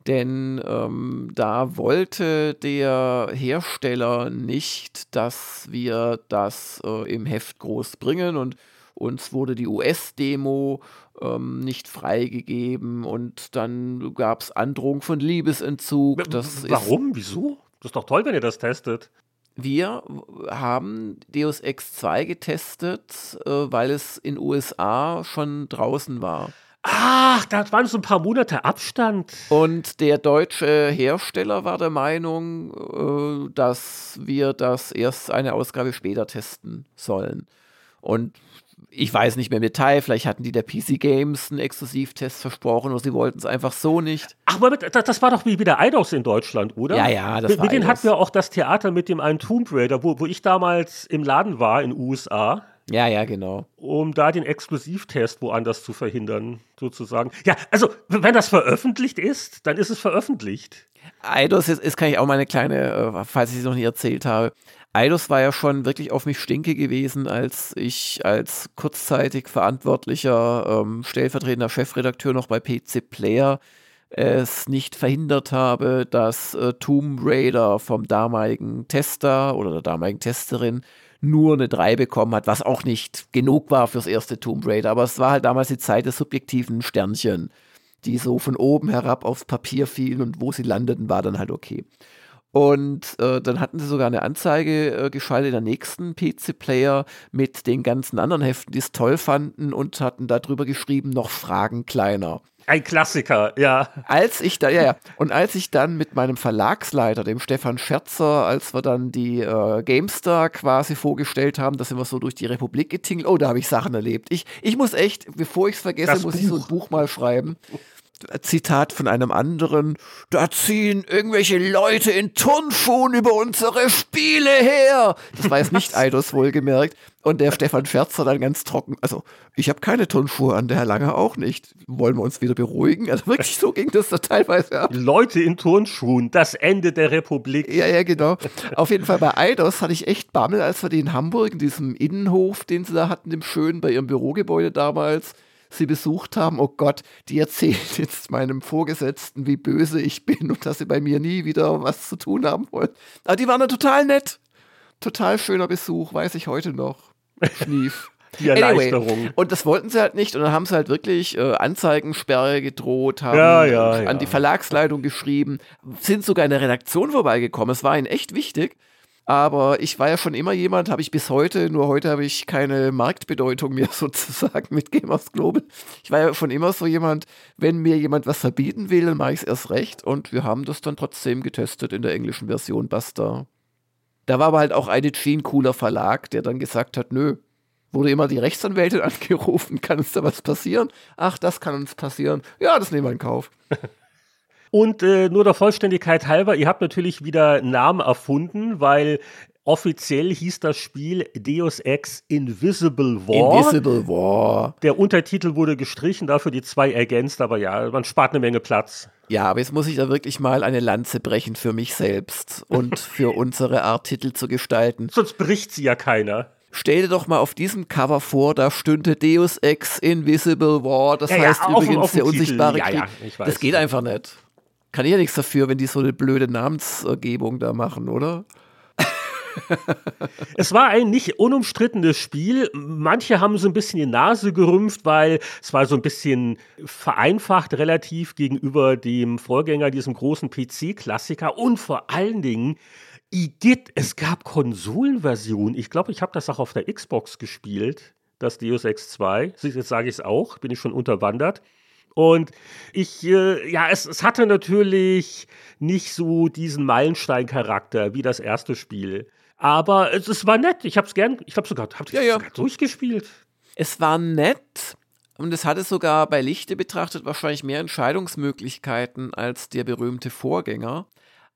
denn ähm, da wollte der Hersteller nicht, dass wir das äh, im Heft groß bringen und uns wurde die US-Demo ähm, nicht freigegeben und dann gab es Androhung von Liebesentzug. Das Warum? Wieso? Das ist doch toll, wenn ihr das testet. Wir haben Deus Ex 2 getestet, äh, weil es in USA schon draußen war. Ach, da waren so ein paar Monate Abstand. Und der deutsche Hersteller war der Meinung, äh, dass wir das erst eine Ausgabe später testen sollen. Und ich weiß nicht mehr im Detail, vielleicht hatten die der PC Games einen Exklusivtest versprochen oder sie wollten es einfach so nicht. Ach, aber das war doch wie der Eidos in Deutschland, oder? Ja, ja, das mit, war Mit denen hatten wir auch das Theater mit dem einen Tomb Raider, wo, wo ich damals im Laden war in den USA. Ja, ja, genau. Um da den Exklusivtest woanders zu verhindern, sozusagen. Ja, also, wenn das veröffentlicht ist, dann ist es veröffentlicht. Eidos, jetzt, jetzt kann ich auch mal eine kleine, äh, falls ich es noch nie erzählt habe. Eidos war ja schon wirklich auf mich stinke gewesen, als ich als kurzzeitig verantwortlicher ähm, stellvertretender Chefredakteur noch bei PC Player es nicht verhindert habe, dass äh, Tomb Raider vom damaligen Tester oder der damaligen Testerin nur eine 3 bekommen hat, was auch nicht genug war fürs erste Tomb Raider. Aber es war halt damals die Zeit des subjektiven Sternchen, die so von oben herab aufs Papier fielen und wo sie landeten, war dann halt okay. Und äh, dann hatten sie sogar eine Anzeige äh, geschaltet in der nächsten PC-Player mit den ganzen anderen Heften, die es toll fanden und hatten darüber geschrieben, noch Fragen kleiner. Ein Klassiker, ja. Als ich da, ja, ja, und als ich dann mit meinem Verlagsleiter, dem Stefan Scherzer, als wir dann die äh, GameStar quasi vorgestellt haben, da sind wir so durch die Republik getingelt. Oh, da habe ich Sachen erlebt. Ich, ich muss echt, bevor ich es vergesse, Das muss Buch. ich so ein Buch mal schreiben. Zitat von einem anderen, da ziehen irgendwelche Leute in Turnschuhen über unsere Spiele her. Das war jetzt nicht Eidos wohlgemerkt. Und der Stefan Scherzer dann ganz trocken, also ich habe keine Turnschuhe an, der Herr Lange auch nicht. Wollen wir uns wieder beruhigen? Also wirklich so ging das da teilweise ab. Leute in Turnschuhen, das Ende der Republik. Ja, ja, genau. Auf jeden Fall bei Eidos hatte ich echt Bammel, als wir die in Hamburg, in diesem Innenhof, den sie da hatten, dem schönen, bei ihrem Bürogebäude damals, sie besucht haben. Oh Gott, die erzählt jetzt meinem Vorgesetzten, wie böse ich bin und dass sie bei mir nie wieder was zu tun haben wollen. Aber die waren dann total nett. Total schöner Besuch, weiß ich heute noch. Schnief. Die Erleichterung. Und das wollten sie halt nicht. Und dann haben sie halt wirklich äh, Anzeigensperre gedroht, haben Ja, ja, an ja. die Verlagsleitung geschrieben, sind sogar in der Redaktion vorbeigekommen. Es war ihnen echt wichtig. Aber ich war ja schon immer jemand, habe ich bis heute, nur heute habe ich keine Marktbedeutung mehr sozusagen mit Gamers Global. Ich war ja schon immer so jemand, wenn mir jemand was verbieten will, dann mache ich es erst recht. Und wir haben das dann trotzdem getestet in der englischen Version, basta. Da war aber halt auch IDG ein cooler Verlag, der dann gesagt hat, nö, wurde immer die Rechtsanwältin angerufen, kann uns da was passieren? Ach, das kann uns passieren. Ja, das nehmen wir in Kauf. Und äh, nur der Vollständigkeit halber, ihr habt natürlich wieder Namen erfunden, weil offiziell hieß das Spiel Deus Ex Invisible War. Invisible War. Der Untertitel wurde gestrichen, dafür die zwei ergänzt, aber ja, man spart eine Menge Platz. Ja, aber jetzt muss ich da wirklich mal eine Lanze brechen für mich selbst und für unsere Art, Titel zu gestalten. Sonst bricht sie ja keiner. Stell dir doch mal auf diesem Cover vor, da stünde Deus Ex Invisible War. Das Ja, ja, heißt dem- übrigens auf der Titel. unsichtbare Ja, Krieg. ja, das geht einfach nicht. Kann ich ja nichts dafür, wenn die so eine blöde Namensgebung da machen, oder? Es war ein nicht unumstrittenes Spiel. Manche haben so ein bisschen die Nase gerümpft, weil es war so ein bisschen vereinfacht relativ gegenüber dem Vorgänger, diesem großen PC-Klassiker. Und vor allen Dingen, Igitt, es gab Konsolenversionen. Ich glaube, ich habe das auch auf der Xbox gespielt, das Deus Ex 2. Jetzt sage ich es auch, bin ich schon unterwandert. Und ich, äh, ja, es, es hatte natürlich nicht so diesen Meilenstein-Charakter wie das erste Spiel. Aber es, es war nett. Ich habe es gern, ich glaube sogar, hab Ja, ja. sogar durchgespielt. Es war nett und es hatte sogar bei Lichte betrachtet wahrscheinlich mehr Entscheidungsmöglichkeiten als der berühmte Vorgänger.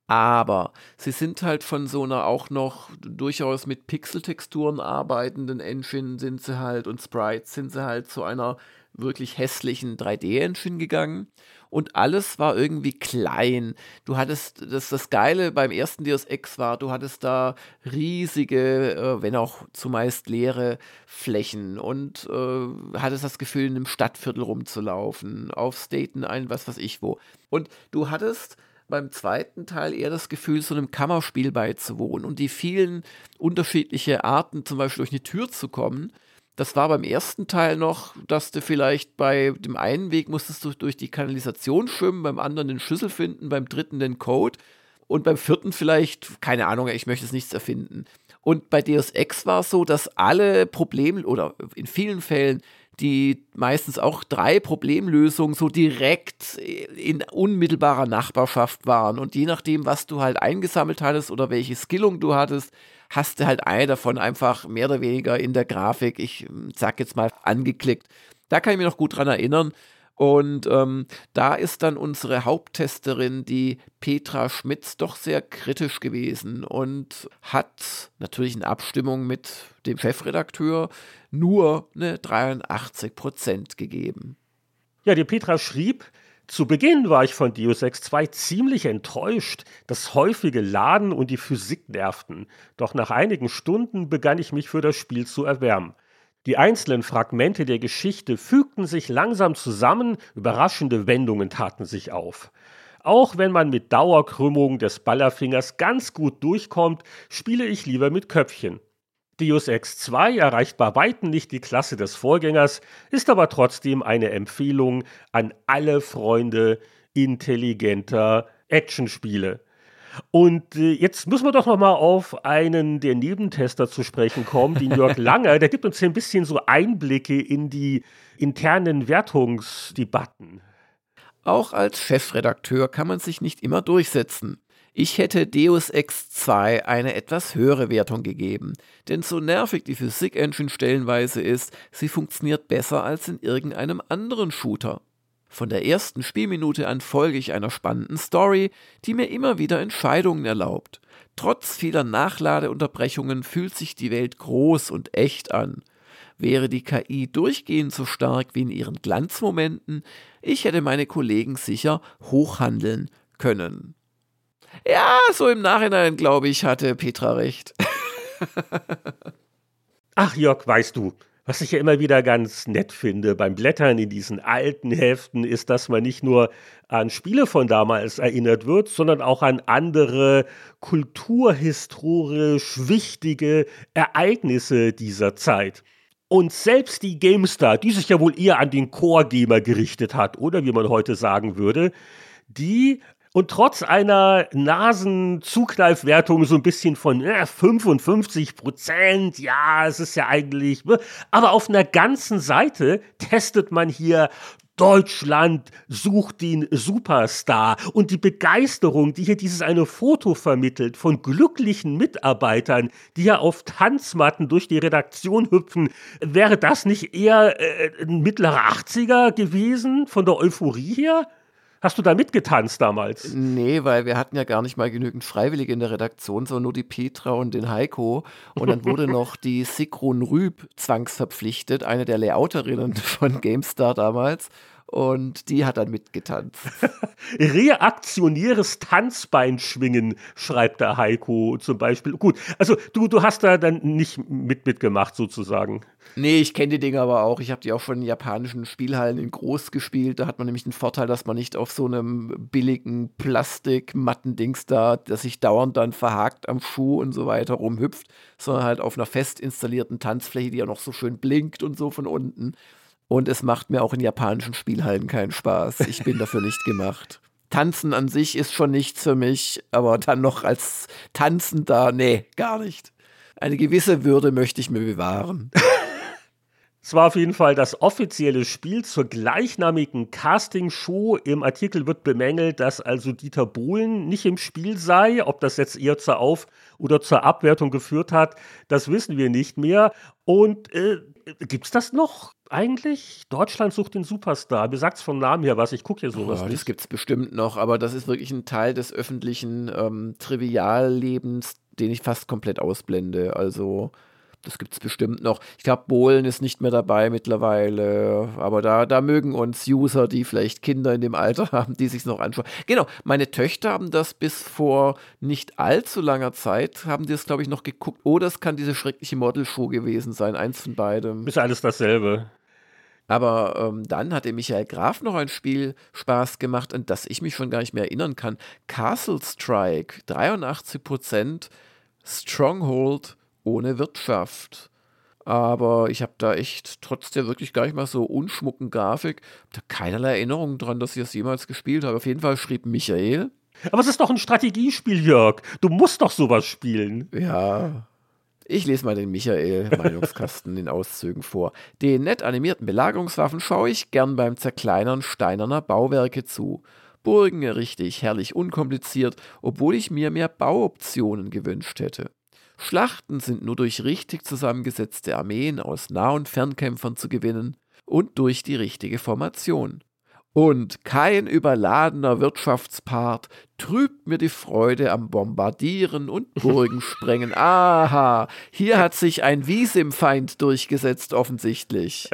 Aber sie sind halt von so einer auch noch durchaus mit Pixeltexturen arbeitenden Engine sind sie halt und Sprites sind sie halt zu einer wirklich hässlichen 3D-Engine gegangen und alles war irgendwie klein. Du hattest, das, das Geile beim ersten Deus Ex war, du hattest da riesige, äh, wenn auch zumeist leere Flächen und äh, hattest das Gefühl, in einem Stadtviertel rumzulaufen, auf Staten ein, was weiß ich wo. Und du hattest beim zweiten Teil eher das Gefühl, so einem Kammerspiel beizuwohnen und die vielen unterschiedliche Arten, zum Beispiel durch eine Tür zu kommen, das war beim ersten Teil noch, dass du vielleicht bei dem einen Weg musstest du durch die Kanalisation schwimmen, beim anderen den Schlüssel finden, beim dritten den Code. Und beim vierten vielleicht, keine Ahnung, ich möchte es nichts erfinden. Und bei Deus Ex war es so, dass alle Probleme oder in vielen Fällen die meistens auch drei Problemlösungen so direkt in unmittelbarer Nachbarschaft waren. Und je nachdem, was du halt eingesammelt hattest oder welche Skillung du hattest, hast du halt eine davon einfach mehr oder weniger in der Grafik, ich sag jetzt mal, angeklickt. Da kann ich mich noch gut dran erinnern. Und ähm, da ist dann unsere Haupttesterin, die Petra Schmitz, doch sehr kritisch gewesen und hat natürlich in Abstimmung mit dem Chefredakteur nur eine 83 Prozent gegeben. Ja, die Petra schrieb, zu Beginn war ich von Deus Ex 2 ziemlich enttäuscht. Das häufige Laden und die Physik nervten. Doch nach einigen Stunden begann ich mich für das Spiel zu erwärmen. Die einzelnen Fragmente der Geschichte fügten sich langsam zusammen, überraschende Wendungen taten sich auf. Auch wenn man mit Dauerkrümmung des Ballerfingers ganz gut durchkommt, spiele ich lieber mit Köpfchen. Deus Ex 2 erreicht bei weitem nicht die Klasse des Vorgängers, ist aber trotzdem eine Empfehlung an alle Freunde intelligenter Actionspiele. Und äh, jetzt müssen wir doch noch mal auf einen der Nebentester zu sprechen kommen, den Jörg Langer. Der gibt uns hier ein bisschen so Einblicke in die internen Wertungsdebatten. Auch als Chefredakteur kann man sich nicht immer durchsetzen. Ich hätte Deus Ex 2 eine etwas höhere Wertung gegeben, denn so nervig die Physik-Engine stellenweise ist, sie funktioniert besser als in irgendeinem anderen Shooter. Von der ersten Spielminute an folge ich einer spannenden Story, die mir immer wieder Entscheidungen erlaubt. Trotz vieler Nachladeunterbrechungen fühlt sich die Welt groß und echt an. Wäre die KI durchgehend so stark wie in ihren Glanzmomenten, ich hätte meine Kollegen sicher hochhandeln können. Ja, so im Nachhinein, glaube ich, hatte Petra recht. Ach, Jörg, weißt du, was ich ja immer wieder ganz nett finde beim Blättern in diesen alten Heften, ist, dass man nicht nur an Spiele von damals erinnert wird, sondern auch an andere kulturhistorisch wichtige Ereignisse dieser Zeit. Und selbst die GameStar, die sich ja wohl eher an den Core-Gamer gerichtet hat, oder wie man heute sagen würde, die und trotz einer Nasenzukneifwertung so ein bisschen von äh, 55 Prozent, ja, es ist ja eigentlich, ne? aber auf einer ganzen Seite testet man hier Deutschland sucht den Superstar und die Begeisterung, die hier dieses eine Foto vermittelt von glücklichen Mitarbeitern, die ja auf Tanzmatten durch die Redaktion hüpfen, wäre das nicht eher äh, ein mittlerer 80er gewesen von der Euphorie her? Hast du da mitgetanzt damals? Nee, weil wir hatten ja gar nicht mal genügend Freiwillige in der Redaktion, sondern nur die Petra und den Heiko. Und dann wurde noch die Sigrun Rüb zwangsverpflichtet, eine der Layouterinnen von GameStar damals und die hat dann mitgetanzt. Reaktionäres Tanzbeinschwingen, schreibt der Heiko zum Beispiel. Gut, also du, du hast da dann nicht mit mitgemacht sozusagen. Nee, ich kenne die Dinge aber auch. Ich habe die auch schon in japanischen Spielhallen in groß gespielt. Da hat man nämlich den Vorteil, dass man nicht auf so einem billigen Plastikmattendings da, das sich dauernd dann verhakt am Schuh und so weiter rumhüpft, sondern halt auf einer fest installierten Tanzfläche, die ja noch so schön blinkt und so von unten. Und es macht mir auch in japanischen Spielhallen keinen Spaß. Ich bin dafür nicht gemacht. Tanzen an sich ist schon nichts für mich, aber dann noch als Tanzen da, nee, gar nicht. Eine gewisse Würde möchte ich mir bewahren. Es war auf jeden Fall das offizielle Spiel zur gleichnamigen Castingshow. Im Artikel wird bemängelt, dass also Dieter Bohlen nicht im Spiel sei. Ob das jetzt eher zur Auf- oder zur Abwertung geführt hat, das wissen wir nicht mehr. Und äh, gibt es das noch eigentlich? Deutschland sucht den Superstar. Mir sagt es vom Namen her was. Ich gucke hier sowas oh, nicht. Das gibt es bestimmt noch, aber das ist wirklich ein Teil des öffentlichen ähm, Triviallebens, den ich fast komplett ausblende. Also das gibt es bestimmt noch. Ich glaube, Bohlen ist nicht mehr dabei mittlerweile, aber da, da mögen uns User, die vielleicht Kinder in dem Alter haben, die sich noch anschauen. Genau, meine Töchter haben das bis vor nicht allzu langer Zeit, haben die das, glaube ich, noch geguckt. Oh, das kann diese schreckliche Modelshow gewesen sein, eins von beidem. Ist alles dasselbe. Aber ähm, dann hat der Michael Graf noch ein Spiel Spaß gemacht, an das ich mich schon gar nicht mehr erinnern kann. Castle Strike, 83%, Stronghold ohne Wirtschaft. Aber ich habe da echt trotz der wirklich gar nicht mal so unschmucken Grafik da keinerlei Erinnerung dran, dass ich das jemals gespielt habe. Auf jeden Fall schrieb Michael. Aber es ist doch ein Strategiespiel, Jörg. Du musst doch sowas spielen. Ja. Ich lese mal den Michael-Meinungskasten in Auszügen vor. Den nett animierten Belagerungswaffen schaue ich gern beim Zerkleinern steinerner Bauwerke zu. Burgen richtig, herrlich unkompliziert, obwohl ich mir mehr Bauoptionen gewünscht hätte. Schlachten sind nur durch richtig zusammengesetzte Armeen aus Nah- und Fernkämpfern zu gewinnen und durch die richtige Formation. Und kein überladener Wirtschaftspart trübt mir die Freude am Bombardieren und Burgensprengen. Aha, hier hat sich ein Wiesim-Feind durchgesetzt, offensichtlich.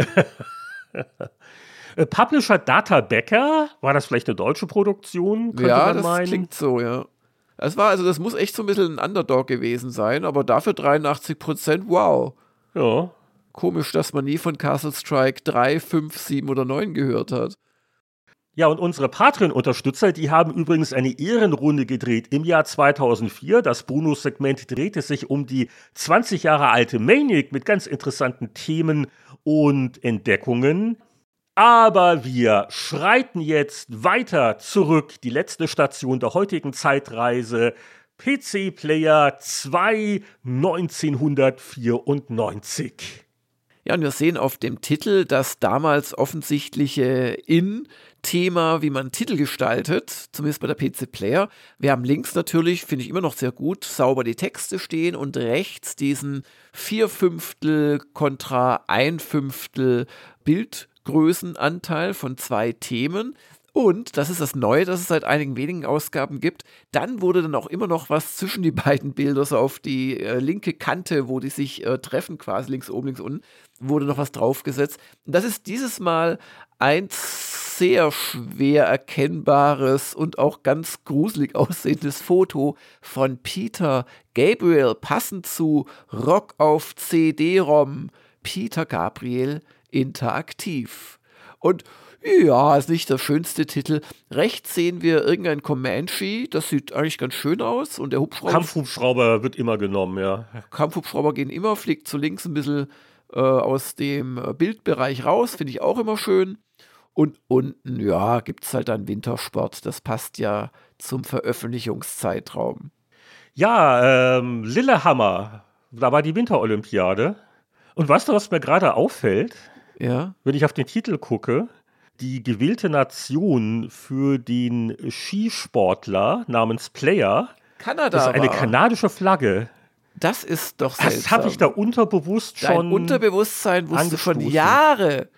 Äh, Publisher Data Becker, war das vielleicht eine deutsche Produktion? ja, das meinen? klingt so, ja. Es war also, das muss echt so ein bisschen ein Underdog gewesen sein, aber dafür 83 Prozent, wow. Ja. Komisch, dass man nie von Castle Strike 3, 5, 7 oder 9 gehört hat. Ja, und unsere Patreon-Unterstützer, die haben übrigens eine Ehrenrunde gedreht im Jahr 2004. Das Bonus-Segment drehte sich um die 20 Jahre alte Maniac mit ganz interessanten Themen und Entdeckungen. Aber wir schreiten jetzt weiter zurück. Die letzte Station der heutigen Zeitreise. PC Player 2 1994. Ja, und wir sehen auf dem Titel das damals offensichtliche In- Thema, wie man Titel gestaltet, zumindest bei der PC Player. Wir haben links natürlich, finde ich immer noch sehr gut, sauber die Texte stehen und rechts diesen Vierfünftel kontra ein Fünftel Bildgrößenanteil von zwei Themen. Und, das ist das Neue, das es seit einigen wenigen Ausgaben gibt, dann wurde dann auch immer noch was zwischen die beiden Bilder, so auf die äh, linke Kante, wo die sich äh, treffen, quasi links oben, links unten, wurde noch was draufgesetzt. Und das ist dieses Mal ein sehr schwer erkennbares und auch ganz gruselig aussehendes Foto von Peter Gabriel, passend zu Rock auf CD-ROM. Peter Gabriel interaktiv. Und ja, ist nicht der schönste Titel. Rechts sehen wir irgendein Comanche, das sieht eigentlich ganz schön aus. Und der Hubschrauber. Kampfhubschrauber wird immer genommen, ja. Kampfhubschrauber gehen immer, fliegt zu links ein bisschen äh, aus dem äh, Bildbereich raus, finde ich auch immer schön. Und unten, ja, gibt es halt dann Wintersport. Das passt ja zum Veröffentlichungszeitraum. Ja, ähm, Lillehammer, da war die Winterolympiade. Und weißt du, was mir gerade auffällt? Ja. Wenn ich auf den Titel gucke, die gewählte Nation für den Skisportler namens Player Kanada das ist eine war. kanadische Flagge. Das ist doch seltsam. Das habe ich da unterbewusst schon. Dein Unterbewusstsein wusste schon Jahre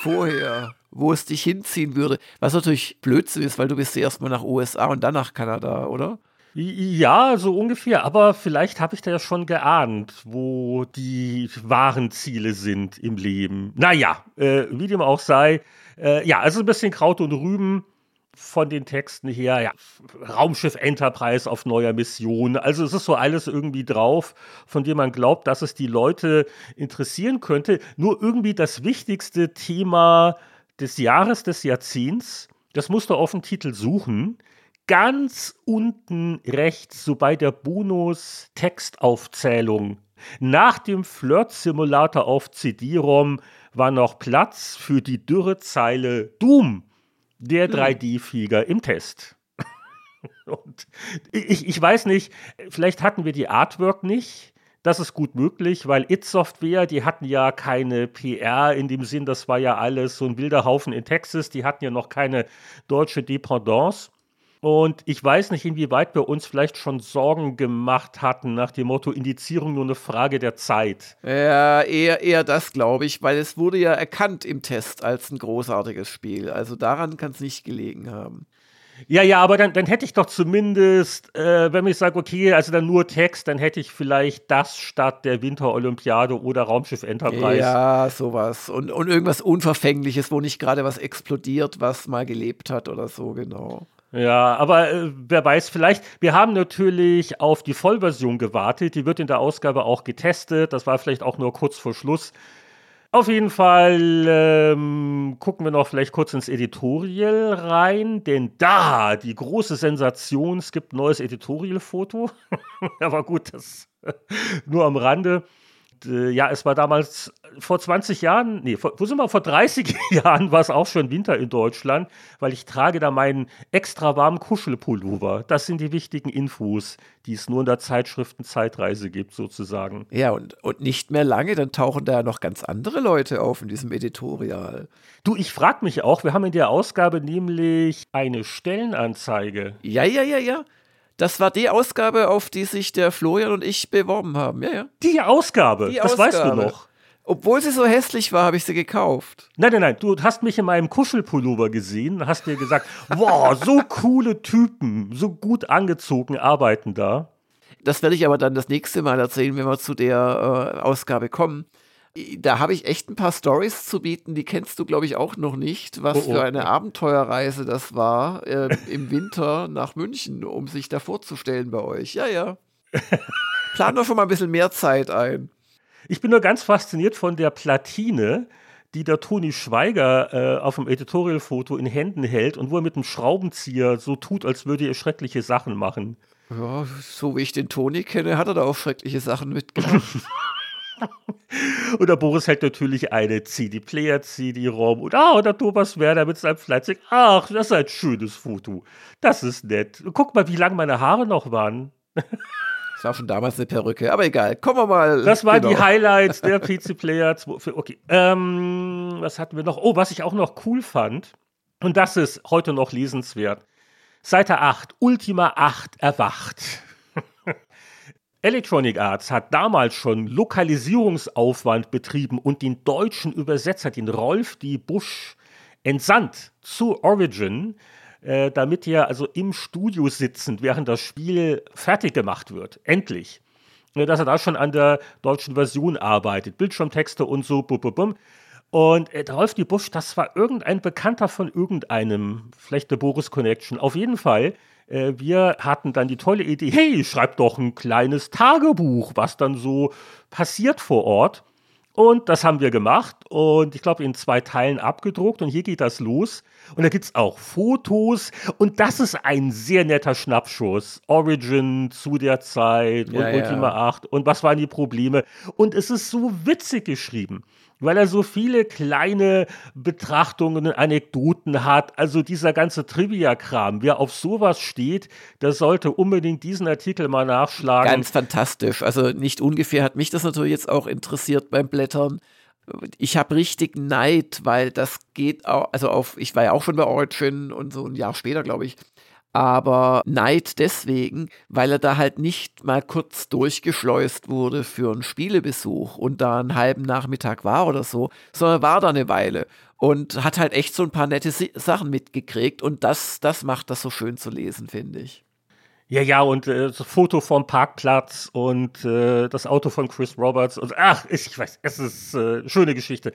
vorher, wo es dich hinziehen würde. Was natürlich Blödsinn ist, weil du bist erstmal nach USA und dann nach Kanada, oder? Ja, so ungefähr. Aber vielleicht habe ich da ja schon geahnt, wo die wahren Ziele sind im Leben. Naja, äh, wie dem auch sei. Äh, ja, also ein bisschen Kraut und Rüben von den Texten her. Ja, Raumschiff Enterprise auf neuer Mission. Also es ist so alles irgendwie drauf, von dem man glaubt, dass es die Leute interessieren könnte. Nur irgendwie das wichtigste Thema des Jahres, des Jahrzehnts, das musst du auf dem Titel suchen ganz unten rechts, so bei der Bonus-Textaufzählung, nach dem Flirt-Simulator auf CD-ROM war noch Platz für die Dürrezeile Doom, der 3D-Flieger im Test. Und ich, ich weiß nicht, vielleicht hatten wir die Artwork nicht. Das ist gut möglich, weil It Software, die hatten ja keine PR in dem Sinn, das war ja alles so ein wilder Haufen in Texas, die hatten ja noch keine deutsche Dependance. Und ich weiß nicht, inwieweit wir uns vielleicht schon Sorgen gemacht hatten nach dem Motto Indizierung nur eine Frage der Zeit. Ja, eher, eher das, glaube ich, weil es wurde ja erkannt im Test als ein großartiges Spiel. Also daran kann es nicht gelegen haben. Ja, ja, aber dann, dann hätte ich doch zumindest, äh, wenn ich sage, okay, also dann nur Text, dann hätte ich vielleicht das statt der Winterolympiade oder Raumschiff Enterprise. Ja, sowas. Und, und irgendwas Unverfängliches, wo nicht gerade was explodiert, was mal gelebt hat oder so, genau. Ja, aber äh, wer weiß, vielleicht, wir haben natürlich auf die Vollversion gewartet, die wird in der Ausgabe auch getestet, das war vielleicht auch nur kurz vor Schluss. Auf jeden Fall ähm, gucken wir noch vielleicht kurz ins Editorial rein, denn da die große Sensation, es gibt ein neues Editorial-Foto. Aber gut, das nur am Rande. Äh, ja, es war damals vor 20 Jahren, nee, vor, wo sind wir? Vor 30 Jahren war es auch schon Winter in Deutschland, weil ich trage da meinen extra warmen Kuschelpullover. Das sind die wichtigen Infos, die es nur in der Zeitschriften-Zeitreise gibt, sozusagen. Ja, und, und nicht mehr lange, dann tauchen da ja noch ganz andere Leute auf in diesem Editorial. Du, ich frage mich auch, wir haben in der Ausgabe nämlich eine Stellenanzeige. Ja, ja, ja, ja. Das war die Ausgabe, auf die sich der Florian und ich beworben haben. Ja, ja. Die Ausgabe, Die das weißt du Ausgabe. noch. Obwohl sie so hässlich war, habe ich sie gekauft. Nein, nein, nein, du hast mich in meinem Kuschelpullover gesehen und hast dir gesagt, wow, so coole Typen, so gut angezogen arbeiten da. Das werde ich aber dann das nächste Mal erzählen, wenn wir zu der äh, Ausgabe kommen. Da habe ich echt ein paar Stories zu bieten, die kennst du, glaube ich, auch noch nicht, was Oh, oh. für eine Abenteuerreise das war äh, im Winter nach München, um sich da vorzustellen bei euch. Ja, ja. Plan doch schon mal ein bisschen mehr Zeit ein. Ich bin nur ganz fasziniert von der Platine, die der Toni Schweiger äh, auf dem Editorial-Foto in Händen hält und wo er mit dem Schraubenzieher so tut, als würde er schreckliche Sachen machen. Ja, so wie ich den Toni kenne, hat er da auch schreckliche Sachen mitgemacht. Und der Boris hält natürlich eine CD-Player, CD-ROM und ah, und der Thomas Werner mit seinem Fleißig. Ach, das ist ein schönes Foto. Das ist nett. Guck mal, wie lang meine Haare noch waren. Das war schon damals eine Perücke, aber egal. Kommen wir mal. Das waren die genau. Highlights der PC Player 2. Okay. Ähm, was hatten wir noch? Oh, was ich auch noch cool fand, und das ist heute noch lesenswert. Seite 8, Ultima 8 erwacht. Electronic Arts hat damals schon Lokalisierungsaufwand betrieben und den deutschen Übersetzer, den Rolf D. Busch, entsandt zu Origin, äh, damit er also im Studio sitzend, während das Spiel fertig gemacht wird. Endlich. Ja, dass er da schon an der deutschen Version arbeitet. Bildschirmtexte und so, bum, bum, bum. Und äh, Rolf die Busch, das war irgendein Bekannter von irgendeinem, vielleicht der Boris Connection. Auf jeden Fall, äh, wir hatten dann die tolle Idee, hey, schreib doch ein kleines Tagebuch, was dann so passiert vor Ort. Und das haben wir gemacht und ich glaube in zwei Teilen abgedruckt und hier geht das los. Und da gibt es auch Fotos und das ist ein sehr netter Schnappschuss. Origin zu der Zeit und Ja, ja. Ultima 8 und was waren die Probleme. Und es ist so witzig geschrieben, weil er so viele kleine Betrachtungen und Anekdoten hat. Also dieser ganze Trivia-Kram. Wer auf sowas steht, der sollte unbedingt diesen Artikel mal nachschlagen. Ganz fantastisch. Also nicht ungefähr hat mich das natürlich jetzt auch interessiert beim Blättern. Ich habe richtig Neid, weil das geht auch, also auf, ich war ja auch schon bei Origin und so ein Jahr später, glaube ich. Aber Neid deswegen, weil er da halt nicht mal kurz durchgeschleust wurde für einen Spielebesuch und da einen halben Nachmittag war oder so, sondern war da eine Weile und hat halt echt so ein paar nette Sachen mitgekriegt und das, das macht das so schön zu lesen, finde ich. Ja, ja, und äh, das Foto vom Parkplatz und äh, das Auto von Chris Roberts. Und, ach, ich weiß, es ist äh, schöne Geschichte.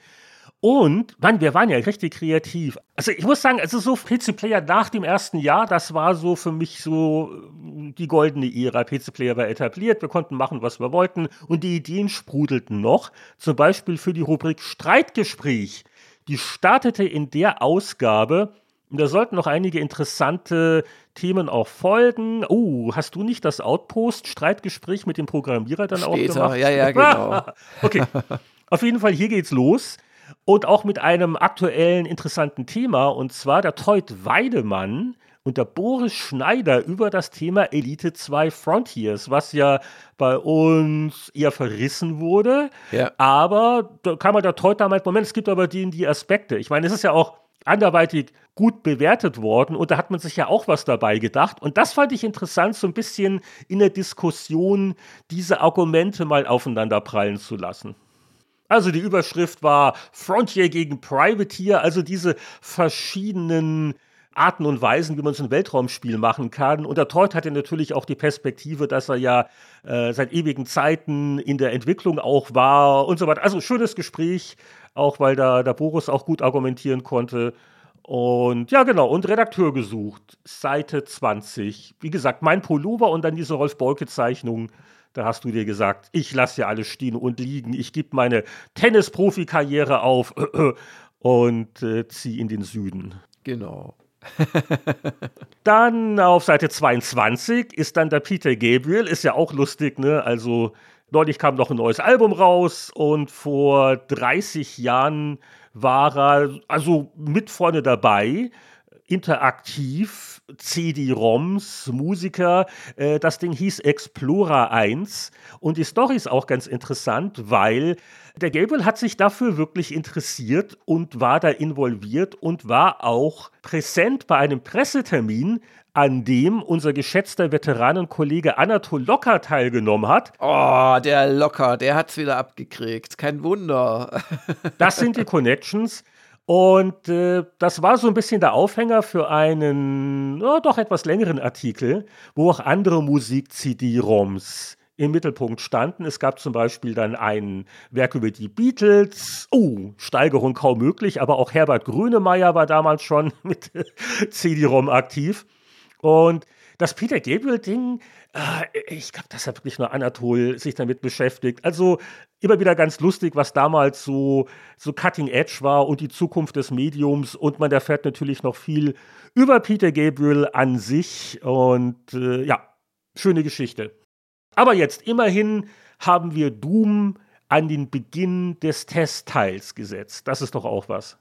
Und, Mann, wir waren ja richtig kreativ. Also ich muss sagen, also so PC Player nach dem ersten Jahr, das war so für mich so äh, die goldene Ära. PC Player war etabliert, wir konnten machen, was wir wollten und die Ideen sprudelten noch. Zum Beispiel für die Rubrik Streitgespräch. Die startete in der Ausgabe da sollten noch einige interessante Themen auch folgen. Oh, hast du nicht das Outpost-Streitgespräch mit dem Programmierer dann auch Später, gemacht? ja, ja, genau. okay. Auf jeden Fall, hier geht's los. Und auch mit einem aktuellen, interessanten Thema. Und zwar der Teut Weidemann und der Boris Schneider über das Thema Elite 2 Frontiers, was ja bei uns eher verrissen wurde. Ja. Aber da kann man der Teut damals, Moment, es gibt aber die, die Aspekte. Ich meine, es ist ja auch anderweitig gut bewertet worden und da hat man sich ja auch was dabei gedacht. Und das fand ich interessant, so ein bisschen in der Diskussion diese Argumente mal aufeinander prallen zu lassen. Also die Überschrift war Frontier gegen Privateer, also diese verschiedenen Arten und Weisen, wie man so ein Weltraumspiel machen kann. Und der Teut hatte natürlich auch die Perspektive, dass er ja äh, seit ewigen Zeiten in der Entwicklung auch war und so weiter. Also schönes Gespräch, auch weil da der Boris auch gut argumentieren konnte. Und ja, genau, und Redakteur gesucht, Seite 20. Wie gesagt, mein Pullover und dann diese Rolf-Bolke-Zeichnung. Da hast du dir gesagt, ich lasse ja alles stehen und liegen. Ich gebe meine Tennis-Profi-Karriere auf und äh, ziehe in den Süden. Genau. Dann auf Seite 22 ist dann der Peter Gabriel, ist ja auch lustig, ne? Also Neulich kam noch ein neues Album raus und vor 30 Jahren war er also mit vorne dabei interaktiv, CD-ROMs, Musiker. Äh, das Ding hieß Explorer 1 und die Story ist auch ganz interessant, weil der Gabriel hat sich dafür wirklich interessiert und war da involviert und war auch präsent bei einem Pressetermin, an dem unser geschätzter Veteranenkollege Anatol Locker teilgenommen hat. Oh, der Locker, der hat's wieder abgekriegt. Kein Wunder. das sind die Connections. Und äh, das war so ein bisschen der Aufhänger für einen oh, doch etwas längeren Artikel, wo auch andere Musik-CD-ROMs im Mittelpunkt standen. Es gab zum Beispiel dann ein Werk über die Beatles. Oh, Steigerung kaum möglich, aber auch Herbert Grönemeyer war damals schon mit CD-ROM aktiv. Und das Peter Gabriel-Ding, äh, ich glaube, das hat wirklich nur Anatol sich damit beschäftigt. Also immer wieder ganz lustig, was damals so, so Cutting Edge war und die Zukunft des Mediums. Und man erfährt natürlich noch viel über Peter Gabriel an sich. Und äh, ja, schöne Geschichte. Aber jetzt immerhin haben wir Doom an den Beginn des Testteils gesetzt. Das ist doch auch was.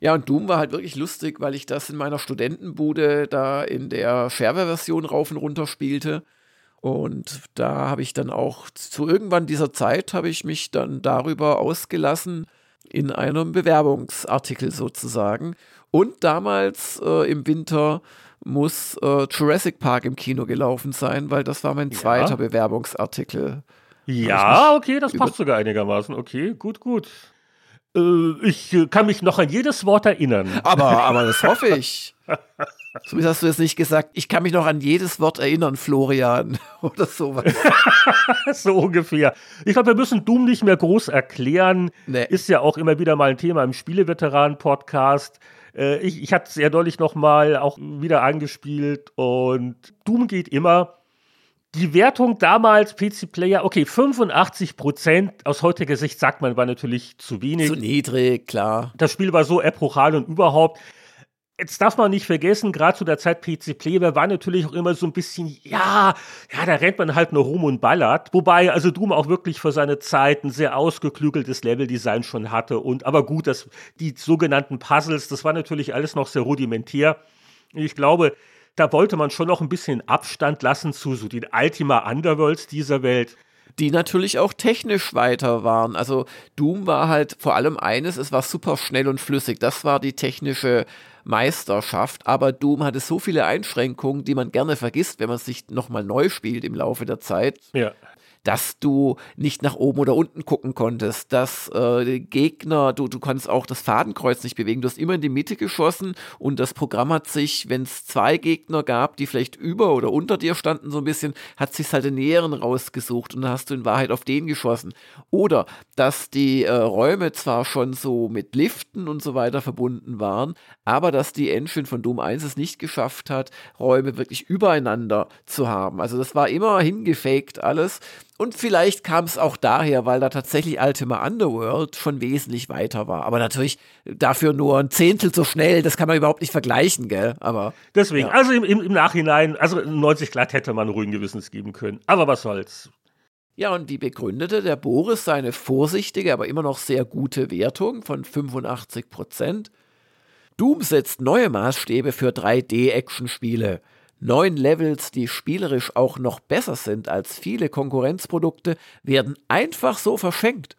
Ja, und Doom war halt wirklich lustig, weil ich das in meiner Studentenbude da in der Shareware-Version rauf und runter spielte. Und da habe ich dann auch zu irgendwann dieser Zeit habe ich mich dann darüber ausgelassen in einem Bewerbungsartikel sozusagen. Und damals äh, im Winter muss äh, Jurassic Park im Kino gelaufen sein, weil das war mein ja. zweiter Bewerbungsartikel. Ja, okay, das passt sogar einigermaßen. Okay, gut, gut. Äh, ich kann mich noch an jedes Wort erinnern. Aber, aber das hoffe ich. Wie hast du es nicht gesagt. Ich kann mich noch an jedes Wort erinnern, Florian. Oder sowas. so ungefähr. Ich glaube, wir müssen Doom nicht mehr groß erklären. Nee. Ist ja auch immer wieder mal ein Thema im Spieleveteranen-Podcast. Äh, ich, ich hatte es ja neulich noch mal auch wieder angespielt. Und Doom geht immer. Die Wertung damals, PC Player, okay, 85 Prozent. Aus heutiger Sicht sagt man, war natürlich zu wenig. Zu niedrig, klar. Das Spiel war so epochal und überhaupt. Jetzt darf man nicht vergessen, gerade zu der Zeit PC Player war natürlich auch immer so ein bisschen, ja, ja, da rennt man halt nur rum und ballert. Wobei also Doom auch wirklich für seine Zeit ein sehr ausgeklügeltes Leveldesign schon hatte. Und aber gut, das, die sogenannten Puzzles, das war natürlich alles noch sehr rudimentär. Ich glaube, da wollte man schon noch ein bisschen Abstand lassen zu so den Ultima Underworlds dieser Welt. Die natürlich auch technisch weiter waren. Also Doom war halt vor allem eines, es war super schnell und flüssig. Das war die technische Meisterschaft. Aber Doom hatte so viele Einschränkungen, die man gerne vergisst, wenn man sich nochmal neu spielt im Laufe der Zeit. Ja dass du nicht nach oben oder unten gucken konntest, dass äh, Gegner, du, du konntest auch das Fadenkreuz nicht bewegen, du hast immer in die Mitte geschossen und das Programm hat sich, wenn es zwei Gegner gab, die vielleicht über oder unter dir standen so ein bisschen, hat sich halt den näheren rausgesucht und dann hast du in Wahrheit auf den geschossen. Oder, dass die äh, Räume zwar schon so mit Liften und so weiter verbunden waren, aber dass die Engine von Doom 1 es nicht geschafft hat, Räume wirklich übereinander zu haben. Also das war immer hingefaked alles und vielleicht kam es auch daher, weil da tatsächlich Ultima Underworld schon wesentlich weiter war. Aber natürlich dafür nur ein Zehntel so schnell, das kann man überhaupt nicht vergleichen, gell? Aber. Deswegen, ja. also im, im, Nachhinein, also 90 glatt hätte man ruhigen Gewissens geben können. Aber was soll's. Ja, und wie begründete der Boris seine vorsichtige, aber immer noch sehr gute Wertung von 85 Prozent? Doom setzt neue Maßstäbe für 3D-Action-Spiele. Neun Levels, die spielerisch auch noch besser sind als viele Konkurrenzprodukte, werden einfach so verschenkt.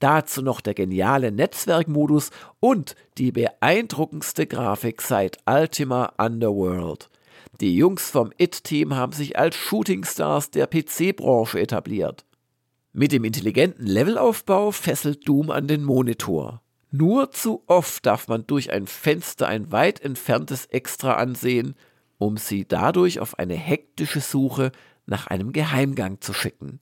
Dazu noch der geniale Netzwerkmodus und die beeindruckendste Grafik seit Ultima Underworld. Die Jungs vom It-Team haben sich als Shootingstars der PC-Branche etabliert. Mit dem intelligenten Levelaufbau fesselt Doom an den Monitor. Nur zu oft darf man durch ein Fenster ein weit entferntes Extra ansehen, um sie dadurch auf eine hektische Suche nach einem Geheimgang zu schicken.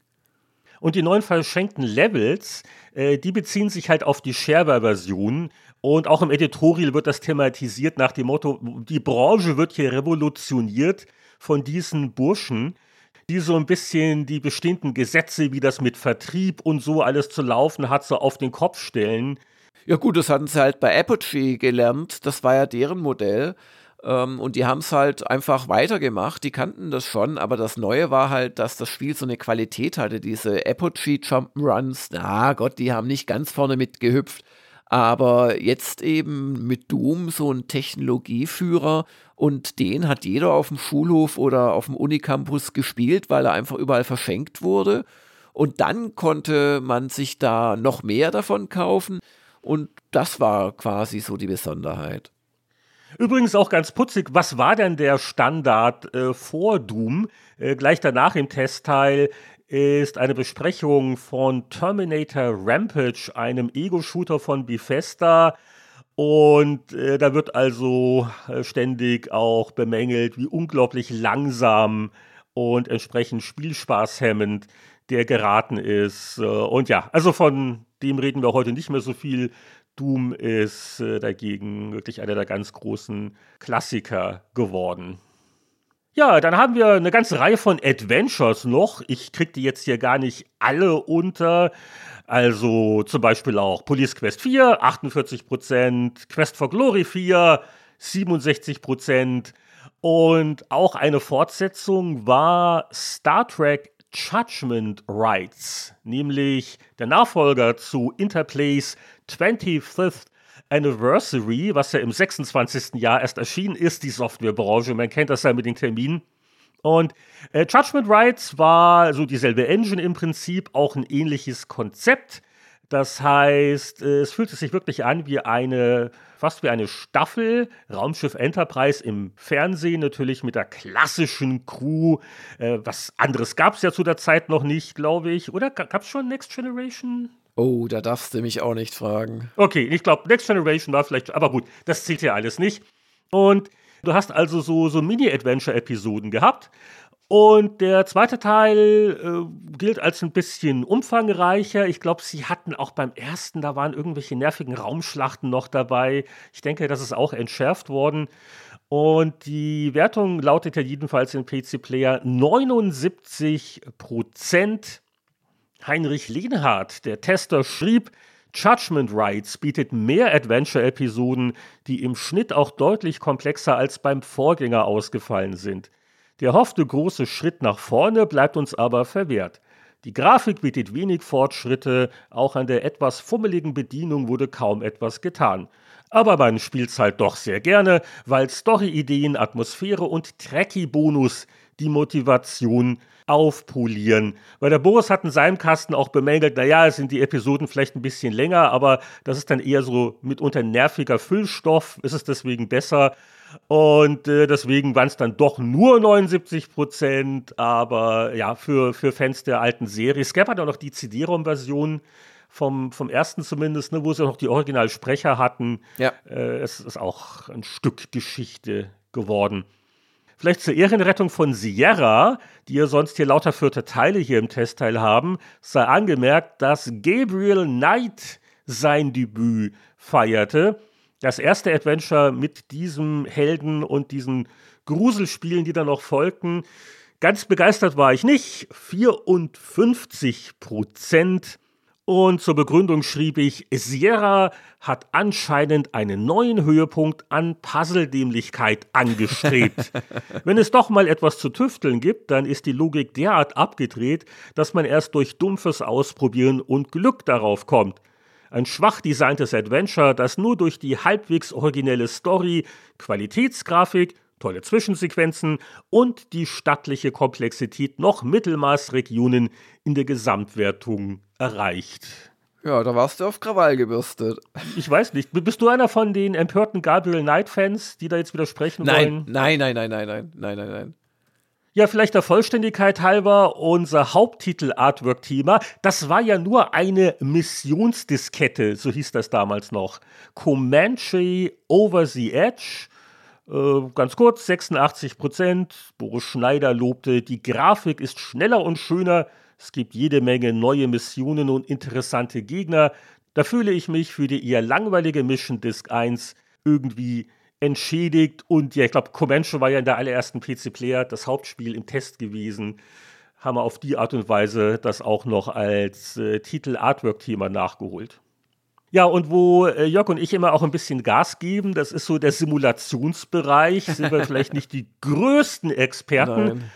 Und die neuen verschenkten Levels, äh, die beziehen sich halt auf die Shareware-Version. Und auch im Editorial wird das thematisiert nach dem Motto, die Branche wird hier revolutioniert von diesen Burschen, die so ein bisschen die bestehenden Gesetze, wie das mit Vertrieb und so alles zu laufen hat, so auf den Kopf stellen. Ja gut, das hatten sie halt bei Apogee gelernt. Das war ja deren Modell Ähm, und die haben es halt einfach weitergemacht. Die kannten das schon, aber das Neue war halt, dass das Spiel so eine Qualität hatte. Diese Apogee Jump'n'Runs, na Gott, die haben nicht ganz vorne mitgehüpft. Aber jetzt eben mit Doom so ein Technologieführer und den hat jeder auf dem Schulhof oder auf dem Unicampus gespielt, weil er einfach überall verschenkt wurde. Und dann konnte man sich da noch mehr davon kaufen. Und das war quasi so die Besonderheit. Übrigens auch ganz putzig, was war denn der Standard äh, vor Doom? Äh, gleich danach im Testteil ist eine Besprechung von Terminator Rampage, einem Ego-Shooter von Bethesda. Und äh, da wird also äh, ständig auch bemängelt, wie unglaublich langsam und entsprechend spielspaßhemmend der geraten ist. Äh, und ja, also von dem reden wir heute nicht mehr so viel. Doom ist äh, dagegen wirklich einer der ganz großen Klassiker geworden. Ja, dann haben wir eine ganze Reihe von Adventures noch. Ich krieg die jetzt hier gar nicht alle unter. Also zum Beispiel auch Police Quest 4, 48%, Quest for Glory 4, 67%. Und auch eine Fortsetzung war Star Trek Judgment Rights, nämlich der Nachfolger zu Interplays 25th Anniversary, was ja im 26. Jahr erst erschienen ist, die Softwarebranche. Man kennt das ja mit den Terminen. Und äh, Judgment Rights war so dieselbe Engine im Prinzip, auch ein ähnliches Konzept. Das heißt, äh, es fühlt sich wirklich an wie eine, fast wie eine Staffel Raumschiff Enterprise im Fernsehen, natürlich mit der klassischen Crew. Äh, was anderes gab es ja zu der Zeit noch nicht, glaube ich. Oder gab es schon Next Generation? Oh, da darfst du mich auch nicht fragen. Okay, ich glaube, Next Generation war vielleicht, aber gut, das zählt ja alles nicht. Und du hast also so, so Mini-Adventure-Episoden gehabt. Und der zweite Teil äh, gilt als ein bisschen umfangreicher. Ich glaube, sie hatten auch beim ersten, da waren irgendwelche nervigen Raumschlachten noch dabei. Ich denke, das ist auch entschärft worden. Und die Wertung lautet ja jedenfalls im PC Player 79 Prozent. Heinrich Lehnhardt, der Tester, schrieb, Judgment Rights bietet mehr Adventure-Episoden, die im Schnitt auch deutlich komplexer als beim Vorgänger ausgefallen sind. Der hoffte große Schritt nach vorne bleibt uns aber verwehrt. Die Grafik bietet wenig Fortschritte, auch an der etwas fummeligen Bedienung wurde kaum etwas getan. Aber man spielt's halt doch sehr gerne, weil Story-Ideen, Atmosphäre und Trekkie-Bonus die Motivation aufpolieren. Weil der Boris hat in seinem Kasten auch bemängelt, naja, es sind die Episoden vielleicht ein bisschen länger, aber das ist dann eher so mitunter nerviger Füllstoff, ist es deswegen besser. Und äh, deswegen waren es dann doch nur 79 Prozent, aber ja, für, für Fans der alten Serie. Es gab halt auch noch die CD-ROM-Version vom, vom ersten zumindest, ne, wo sie auch noch die Originalsprecher hatten. Ja. Äh, es ist auch ein Stück Geschichte geworden. Vielleicht zur Ehrenrettung von Sierra, die ja sonst hier lauter vierte Teile hier im Testteil haben, sei angemerkt, dass Gabriel Knight sein Debüt feierte. Das erste Adventure mit diesem Helden und diesen Gruselspielen, die dann noch folgten. Ganz begeistert war ich nicht. 54 Prozent und zur Begründung schrieb ich, Sierra hat anscheinend einen neuen Höhepunkt an Puzzledämlichkeit angestrebt. Wenn es doch mal etwas zu tüfteln gibt, dann ist die Logik derart abgedreht, dass man erst durch dumpfes Ausprobieren und Glück darauf kommt. Ein schwach designtes Adventure, das nur durch die halbwegs originelle Story, Qualitätsgrafik, tolle Zwischensequenzen und die stattliche Komplexität noch Mittelmaßregionen in der Gesamtwertung erreicht. Ja, da warst du auf Krawall gebürstet. Ich weiß nicht. Bist du einer von den empörten Gabriel Knight-Fans, die da jetzt widersprechen nein, wollen? Nein, nein, nein, nein, nein, nein, nein, nein. Ja, vielleicht der Vollständigkeit halber, unser Haupttitel-Artwork-Thema, das war ja nur eine Missionsdiskette, so hieß das damals noch. Comanche Over the Edge. Äh, ganz kurz, 86 Prozent. Boris Schneider lobte, die Grafik ist schneller und schöner es gibt jede Menge neue Missionen und interessante Gegner. Da fühle ich mich für die eher langweilige Mission Disc 1 irgendwie entschädigt. Und ja, ich glaube, Comanche war ja in der allerersten PC-Player das Hauptspiel im Test gewesen. Haben wir auf die Art und Weise das auch noch als äh, Titel-Artwork-Thema nachgeholt. Ja, und wo äh, Jörg und ich immer auch ein bisschen Gas geben, das ist so der Simulationsbereich. Sind wir vielleicht nicht die größten Experten. Nein.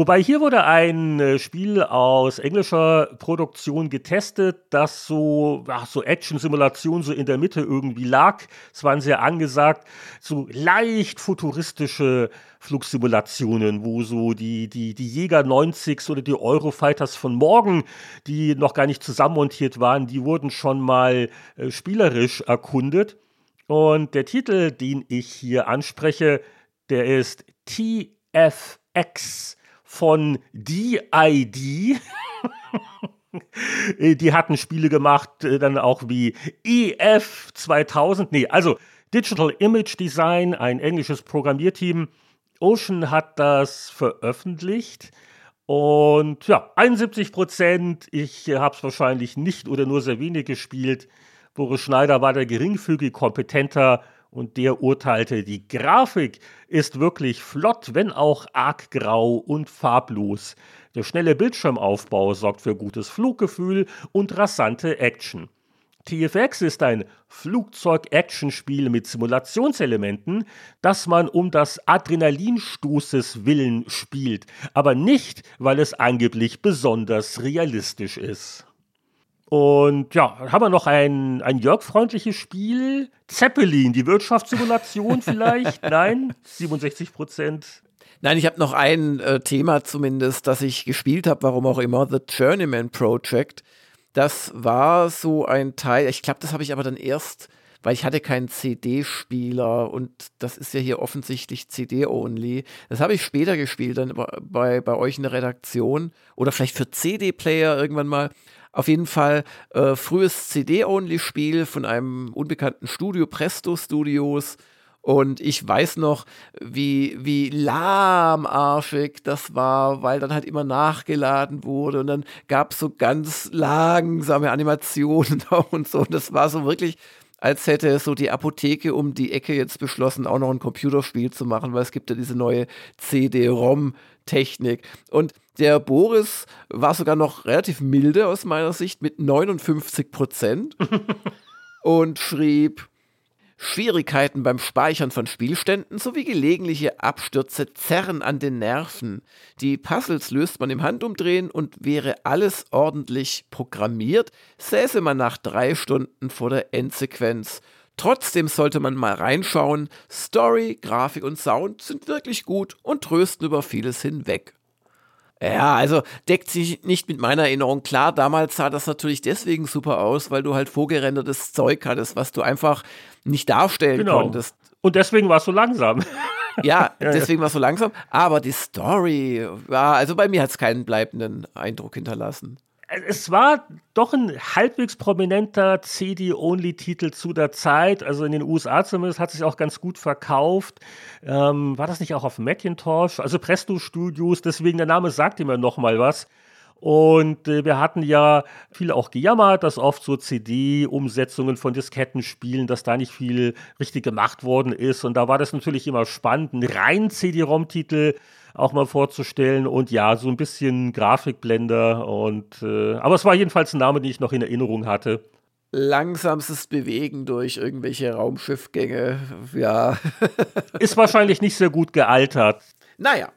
Wobei hier wurde ein äh, Spiel aus englischer Produktion getestet, das so, so Action-Simulation so in der Mitte irgendwie lag. Es waren sehr angesagt, so leicht futuristische Flugsimulationen, wo so die, die, die Jäger 90s oder die Eurofighters von morgen, die noch gar nicht zusammenmontiert waren, die wurden schon mal äh, spielerisch erkundet. Und der Titel, den ich hier anspreche, der ist TFX von DID. die hatten Spiele gemacht, äh, dann auch wie EF 2000. Nee, also Digital Image Design, ein englisches Programmierteam. Ocean hat das veröffentlicht. Und ja, 71 Prozent. Ich habe es wahrscheinlich nicht oder nur sehr wenig gespielt. Boris Schneider war der geringfügig kompetenter und der urteilte, die Grafik ist wirklich flott, wenn auch arg grau und farblos. Der schnelle Bildschirmaufbau sorgt für gutes Fluggefühl und rasante Action. TFX ist ein Flugzeug-Action-Spiel mit Simulationselementen, das man um das Adrenalinstoßes willen spielt, aber nicht, weil es angeblich besonders realistisch ist. Und ja, haben wir noch ein, ein Jörg-freundliches Spiel. Zeppelin, die Wirtschaftssimulation vielleicht? Nein, 67 Prozent. Nein, ich habe noch ein äh, Thema zumindest, das ich gespielt habe, warum auch immer, The Journeyman Project. Das war so ein Teil, ich glaube, das habe ich aber dann erst, weil ich hatte keinen CD-Spieler und das ist ja hier offensichtlich CD-only. Das habe ich später gespielt, dann bei, bei euch in der Redaktion oder vielleicht für CD-Player irgendwann mal. Auf jeden Fall äh, frühes CD-Only-Spiel von einem unbekannten Studio, Presto Studios. Und ich weiß noch, wie, wie lahmarschig das war, weil dann halt immer nachgeladen wurde und dann gab es so ganz langsame Animationen und so. Und das war so wirklich, als hätte so die Apotheke um die Ecke jetzt beschlossen, auch noch ein Computerspiel zu machen, weil es gibt ja diese neue CD-ROM-Technik. Und der Boris war sogar noch relativ milde aus meiner Sicht mit 59 Prozent und schrieb, Schwierigkeiten beim Speichern von Spielständen sowie gelegentliche Abstürze zerren an den Nerven. Die Puzzles löst man im Handumdrehen und wäre alles ordentlich programmiert, säße man nach drei Stunden vor der Endsequenz. Trotzdem sollte man mal reinschauen. Story, Grafik und Sound sind wirklich gut und trösten über vieles hinweg. Ja, also deckt sich nicht mit meiner Erinnerung. Klar, damals sah das natürlich deswegen super aus, weil du halt vorgerendertes Zeug hattest, was du einfach nicht darstellen genau. konntest. Und deswegen war es so langsam. Ja, deswegen war es so langsam. Aber die Story, ja, also bei mir hat es keinen bleibenden Eindruck hinterlassen es war doch ein halbwegs prominenter CD-Only-Titel zu der Zeit. Also in den USA zumindest hat sich auch ganz gut verkauft. Ähm, war das nicht auch auf Macintosh? Also Presto Studios, deswegen der Name sagt immer noch mal was. Und äh, wir hatten ja viel auch gejammert, dass oft so CD-Umsetzungen von Diskettenspielen, dass da nicht viel richtig gemacht worden ist. Und da war das natürlich immer spannend, ein rein CD-ROM-Titel auch mal vorzustellen. Und ja, so ein bisschen Grafikblender. Und, äh, aber es war jedenfalls ein Name, den ich noch in Erinnerung hatte. Langsamstes Bewegen durch irgendwelche Raumschiffgänge, ja. Ist wahrscheinlich nicht sehr gut gealtert. Naja.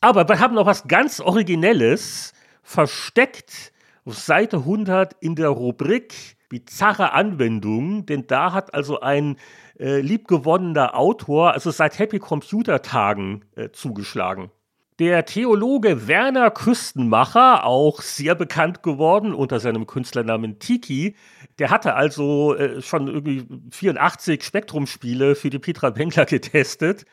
Aber wir haben noch was ganz Originelles versteckt auf Seite 100 in der Rubrik bizarre Anwendungen, denn da hat also ein äh, liebgewonnener Autor, also seit Happy Computer Tagen äh, zugeschlagen. Der Theologe Werner Küstenmacher, auch sehr bekannt geworden unter seinem Künstlernamen Tiki, der hatte also äh, schon irgendwie 84 Spektrumspiele für die Petra Bengler getestet.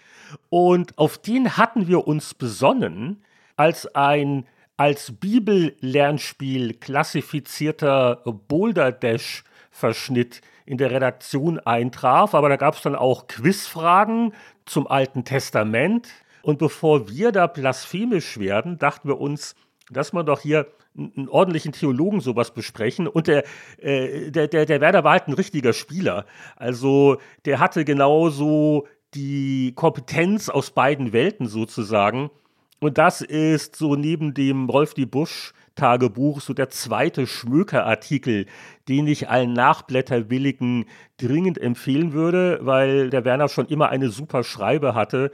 Und auf den hatten wir uns besonnen, als ein als Bibellernspiel klassifizierter Boulder Dash Verschnitt in der Redaktion eintraf, aber da gab es dann auch Quizfragen zum Alten Testament. Und bevor wir da blasphemisch werden, dachten wir uns, dass man doch hier einen ordentlichen Theologen sowas besprechen. Und der, äh, der, der, der Werder war halt ein richtiger Spieler. Also der hatte genauso die Kompetenz aus beiden Welten sozusagen. Und das ist so neben dem Rolf die Busch Spieltagebuch so der zweite Schmökerartikel, den ich allen Nachblätterwilligen dringend empfehlen würde, weil der Werner schon immer eine super Schreibe hatte.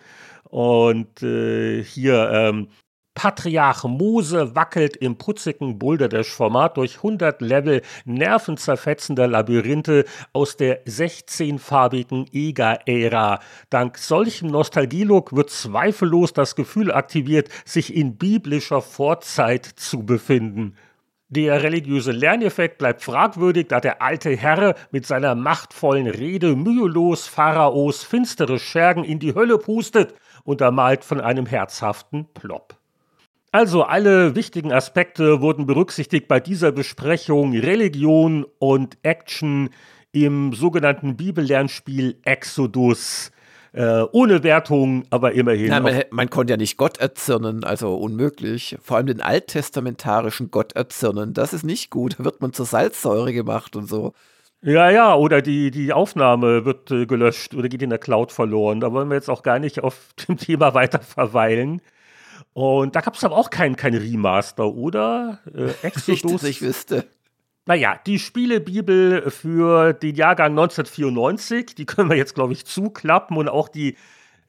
Und äh, hier ähm, Patriarch Mose wackelt im putzigen Boulder-Dash-Format durch 100 Level nervenzerfetzender Labyrinthe aus der 16-farbigen EGA-Ära. Dank solchem Nostalgielook wird zweifellos das Gefühl aktiviert, sich in biblischer Vorzeit zu befinden. Der religiöse Lerneffekt bleibt fragwürdig, da der alte Herr mit seiner machtvollen Rede mühelos Pharaos finstere Schergen in die Hölle pustet, untermalt von einem herzhaften Plop. Also alle wichtigen Aspekte wurden berücksichtigt bei dieser Besprechung Religion und Action im sogenannten Bibellernspiel Exodus. Äh, ohne Wertung, aber immerhin. Nein, man, man, konnte ja nicht Gott erzürnen, also unmöglich. Vor allem den alttestamentarischen Gott erzürnen, das ist nicht gut. Da wird man zur Salzsäure gemacht und so. Ja, ja, oder die, die Aufnahme wird äh, gelöscht oder geht in der Cloud verloren. Da wollen wir jetzt auch gar nicht auf dem Thema weiter verweilen. Und da gab es aber auch kein, kein Remaster, oder? Äh, Exodus. Nicht, dass ich wüsste. Naja, die Spielebibel für den Jahrgang 1994, die können wir jetzt, glaube ich, zuklappen und auch die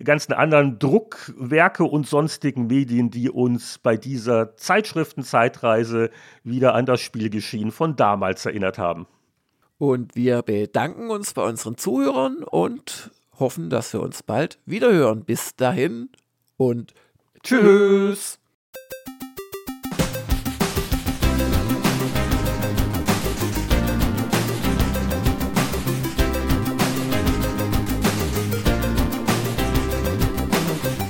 ganzen anderen Druckwerke und sonstigen Medien, die uns bei dieser Zeitschriftenzeitreise wieder an das Spielgeschehen von damals erinnert haben. Und wir bedanken uns bei unseren Zuhörern und hoffen, dass wir uns bald wiederhören. Bis dahin und Tschüss.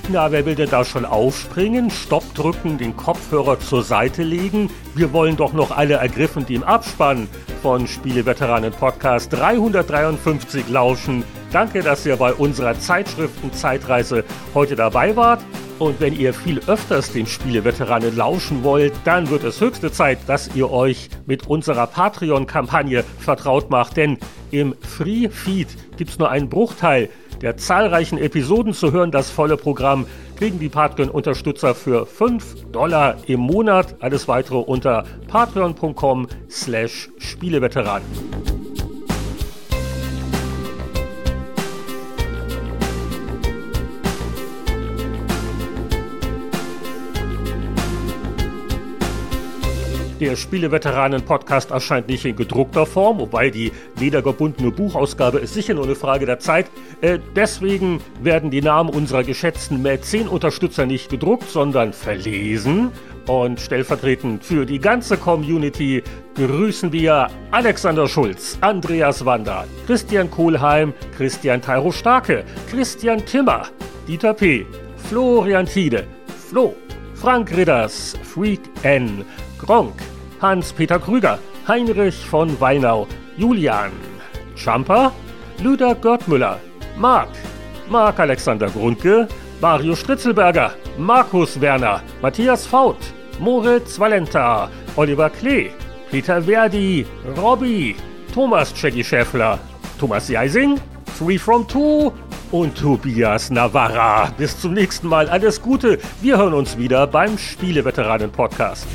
Na, wer will denn da schon aufspringen? Stopp drücken, den Kopfhörer zur Seite legen? Wir wollen doch noch alle ergriffen, die im Abspann von Spieleveteranen Podcast 353 lauschen. Danke, dass ihr bei unserer Zeitschriften-Zeitreise heute dabei wart. Und wenn ihr viel öfters den Spieleveteranen lauschen wollt, dann wird es höchste Zeit, dass ihr euch mit unserer Patreon-Kampagne vertraut macht. Denn im Free Feed gibt es nur einen Bruchteil der zahlreichen Episoden zu hören. Das volle Programm kriegen die Patreon-Unterstützer für 5 Dollar im Monat. Alles weitere unter patreon.com slash Spieleveteranen. Der Spieleveteranen-Podcast erscheint nicht in gedruckter Form, wobei die ledergebundene Buchausgabe ist sicher nur eine Frage der Zeit. Äh, deswegen werden die Namen unserer geschätzten Mäzen-Unterstützer nicht gedruckt, sondern verlesen. Und stellvertretend für die ganze Community grüßen wir Alexander Schulz, Andreas Wander, Christian Kohlheim, Christian Tairo Starke, Christian Timmer, Dieter P., Florian Tiede, Flo, Frank Ridders, Freak N., Gronk, Hans-Peter Krüger, Heinrich von Weinau, Julian, Champer, Lüder Görtmüller, Marc, Marc Alexander Grundke, Mario Stritzelberger, Markus Werner, Matthias Faut, Moritz Valenta, Oliver Klee, Peter Verdi, Robby, Thomas Jackie Schäffler, Thomas Jeising, Three from Two und Tobias Navarra. Bis zum nächsten Mal. Alles Gute. Wir hören uns wieder beim Spieleveteranen-Podcast.